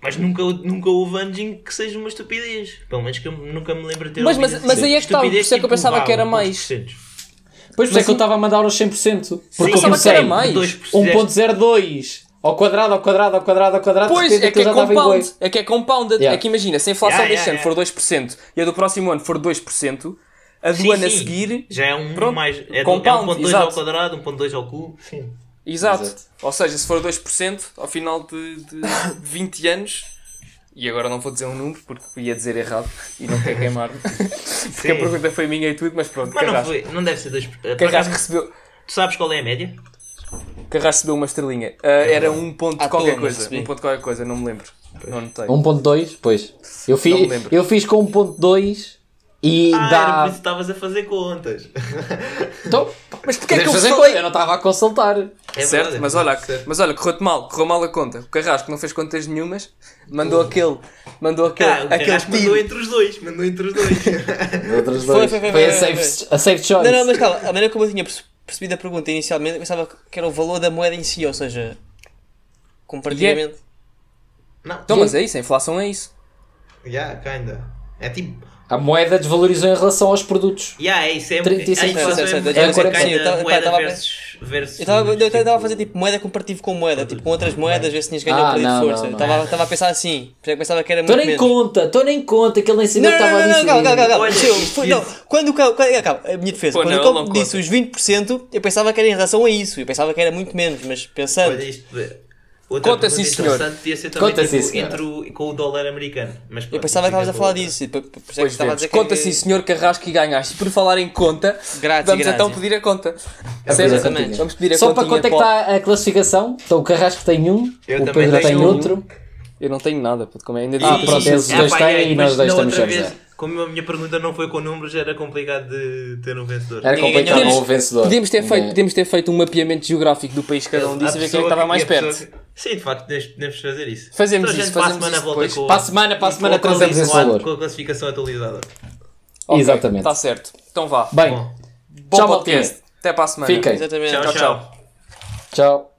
S3: Mas nunca, nunca houve em que seja uma estupidez. Pelo menos que eu nunca me lembro de ter
S1: Mas-
S3: ouvido
S1: mas- mas aí é que está, por
S3: Estupidez,
S1: isso é que eu
S3: tipo,
S1: pensava
S3: vá,
S1: que era mais.
S3: por.
S2: Pois por isso
S1: Mas
S2: é que eu estava a mandar aos 100%. Porque
S3: Sim,
S2: eu
S1: pensava que era mais.
S3: 2%.
S2: 1.02 ao quadrado, ao quadrado, ao quadrado, ao quadrado.
S1: Pois, é que é
S2: estava
S1: compound. É que é compounded.
S2: Yeah.
S1: É que imagina, se a inflação
S3: Yeah,
S1: deste
S3: yeah,
S1: ano for 2% e a do próximo ano for 2%, a do
S3: Sim,
S1: ano a
S3: sim.
S1: seguir.
S3: Já é um
S1: Pronto.
S3: mais. É, do- é
S1: Compound,
S3: 1.2
S1: exato.
S3: ao quadrado, 1.2 ao cubo. Sim.
S1: Exato.
S2: Exato.
S1: Ou seja, se for 2% ao final de, de 20 anos. E agora não vou dizer um número porque ia dizer errado e não quero queimar-me. porque a pergunta foi minha e tudo, mas pronto.
S3: Mas não, foi, não deve ser 2%. Por
S1: Carrasco recebeu,
S3: tu sabes qual é a média?
S1: Carrasco recebeu uma estrelinha. Ah, era um ponto
S4: À
S1: qualquer coisa. Um ponto qualquer coisa, não me lembro. Não anotei.
S2: 1.2, pois. Eu fiz, eu fiz com 1.2 e
S3: Ah, era por
S2: dá.
S3: isso que estavas a fazer contas.
S2: Então,
S1: Mas porquê é que eu falei?
S2: eu não estava a consultar.
S3: É
S1: certo,
S3: verdade,
S1: mas
S3: é
S1: olha,
S3: certo.
S1: mas olha, correu-te mal, correu mal a conta. O Carrasco não fez contas nenhumas, mandou aquele, mandou aquele,
S3: Ah, o
S1: aquele
S3: Carrasco mandou entre os dois. Mandou entre os dois.
S2: Outras
S4: Foi,
S2: dois.
S4: foi, foi,
S2: Foi a
S4: foi,
S2: safe, a safe choice.
S4: Não, não, mas calma, a maneira como eu tinha perce- percebido a pergunta inicialmente, eu pensava que era o valor da moeda em si, ou seja, comparativamente.
S3: não,
S1: Então, mas é isso, a inflação é isso.
S3: yeah, kinda. É tipo.
S2: A moeda desvalorizou em relação aos produtos.
S3: Yeah, é isso. É,
S2: 35,
S3: a inflação
S4: certo, certo,
S3: é,
S4: eu
S3: é,
S4: estava-
S3: kinda
S4: eu estava-
S3: moeda versus. versus
S4: Eu estava a fazer tipo moeda comparativo com moeda, tipo com outras moedas, ver se tinhas ganho
S2: Ah,
S4: ou perdido
S2: não,
S4: força.
S2: não, não.
S4: Estava a pensar assim, é pensava que era
S2: Estou
S4: muito
S2: nem
S4: menos.
S2: conta, estou nem conta que ele nem sabia
S4: Não,
S2: o que
S4: não,
S2: estava a
S4: não, não,
S2: dizer.
S4: calma, calma, calma.
S3: Olha,
S4: Seu,
S3: isto-
S4: foi- não, quando o quando- calma, a minha defesa,
S1: Pô,
S4: quando
S1: não,
S4: o
S1: não
S4: disse os 20%, eu pensava que era em relação a isso, eu pensava que era muito menos, mas pensando.
S3: Olha isto. Outra
S1: Conta, sim, senhor.
S3: interessante podia ser também
S2: Conta,
S3: tipo,
S2: sim, senhor.
S3: entre o, com o dólar americano. Mas
S4: Eu
S3: pronto,
S4: pensava que estavas a falar
S3: outra.
S4: disso, por- por isso é que
S1: Pois
S4: estava a dizer
S1: Conta
S4: que...
S1: sim, senhor Carrasco e ganhaste. Por falar em conta,
S4: Grátis,
S1: vamos
S4: grátis.
S1: então pedir a conta.
S4: Exatamente.
S1: Vamos pedir a
S2: Só para é que está a classificação? Então o Carrasco tem um,
S3: Eu
S2: o Pedro tem
S3: um.
S2: outro.
S1: Eu não tenho nada, puto, como é? Ainda
S2: Ah,
S1: disse-
S2: pronto, eles
S3: É,
S2: dois
S3: pá,
S2: têm
S3: é,
S2: e nós dois estamos
S3: vez, Como a minha pergunta não foi com números, era complicado de ter um vencedor.
S2: Era complicado o vencedor.
S1: Podíamos ter, feito, podíamos ter feito um mapeamento geográfico do país que cada um disse e ver quem é que estava mais perto.
S3: Sim, de facto, podemos, podemos fazer isso.
S1: Fazemos
S3: Então, a
S1: isso,
S3: gente para a
S1: fazemos
S3: semana
S1: isso depois.
S3: com,
S2: Para a semana, para a semana
S3: com a
S2: trazemos esse
S3: classificação-
S2: valor.
S3: Com a classificação atualizada.
S1: Ok,
S2: Exatamente.
S1: Está certo. Então vá.
S2: Bem,
S3: Bom,
S1: Bom
S2: tchau,
S1: podcast. Até para a semana.
S2: fiquem.
S4: Exatamente.
S1: Tchau,
S3: tchau.
S1: tchau.
S2: Tchau.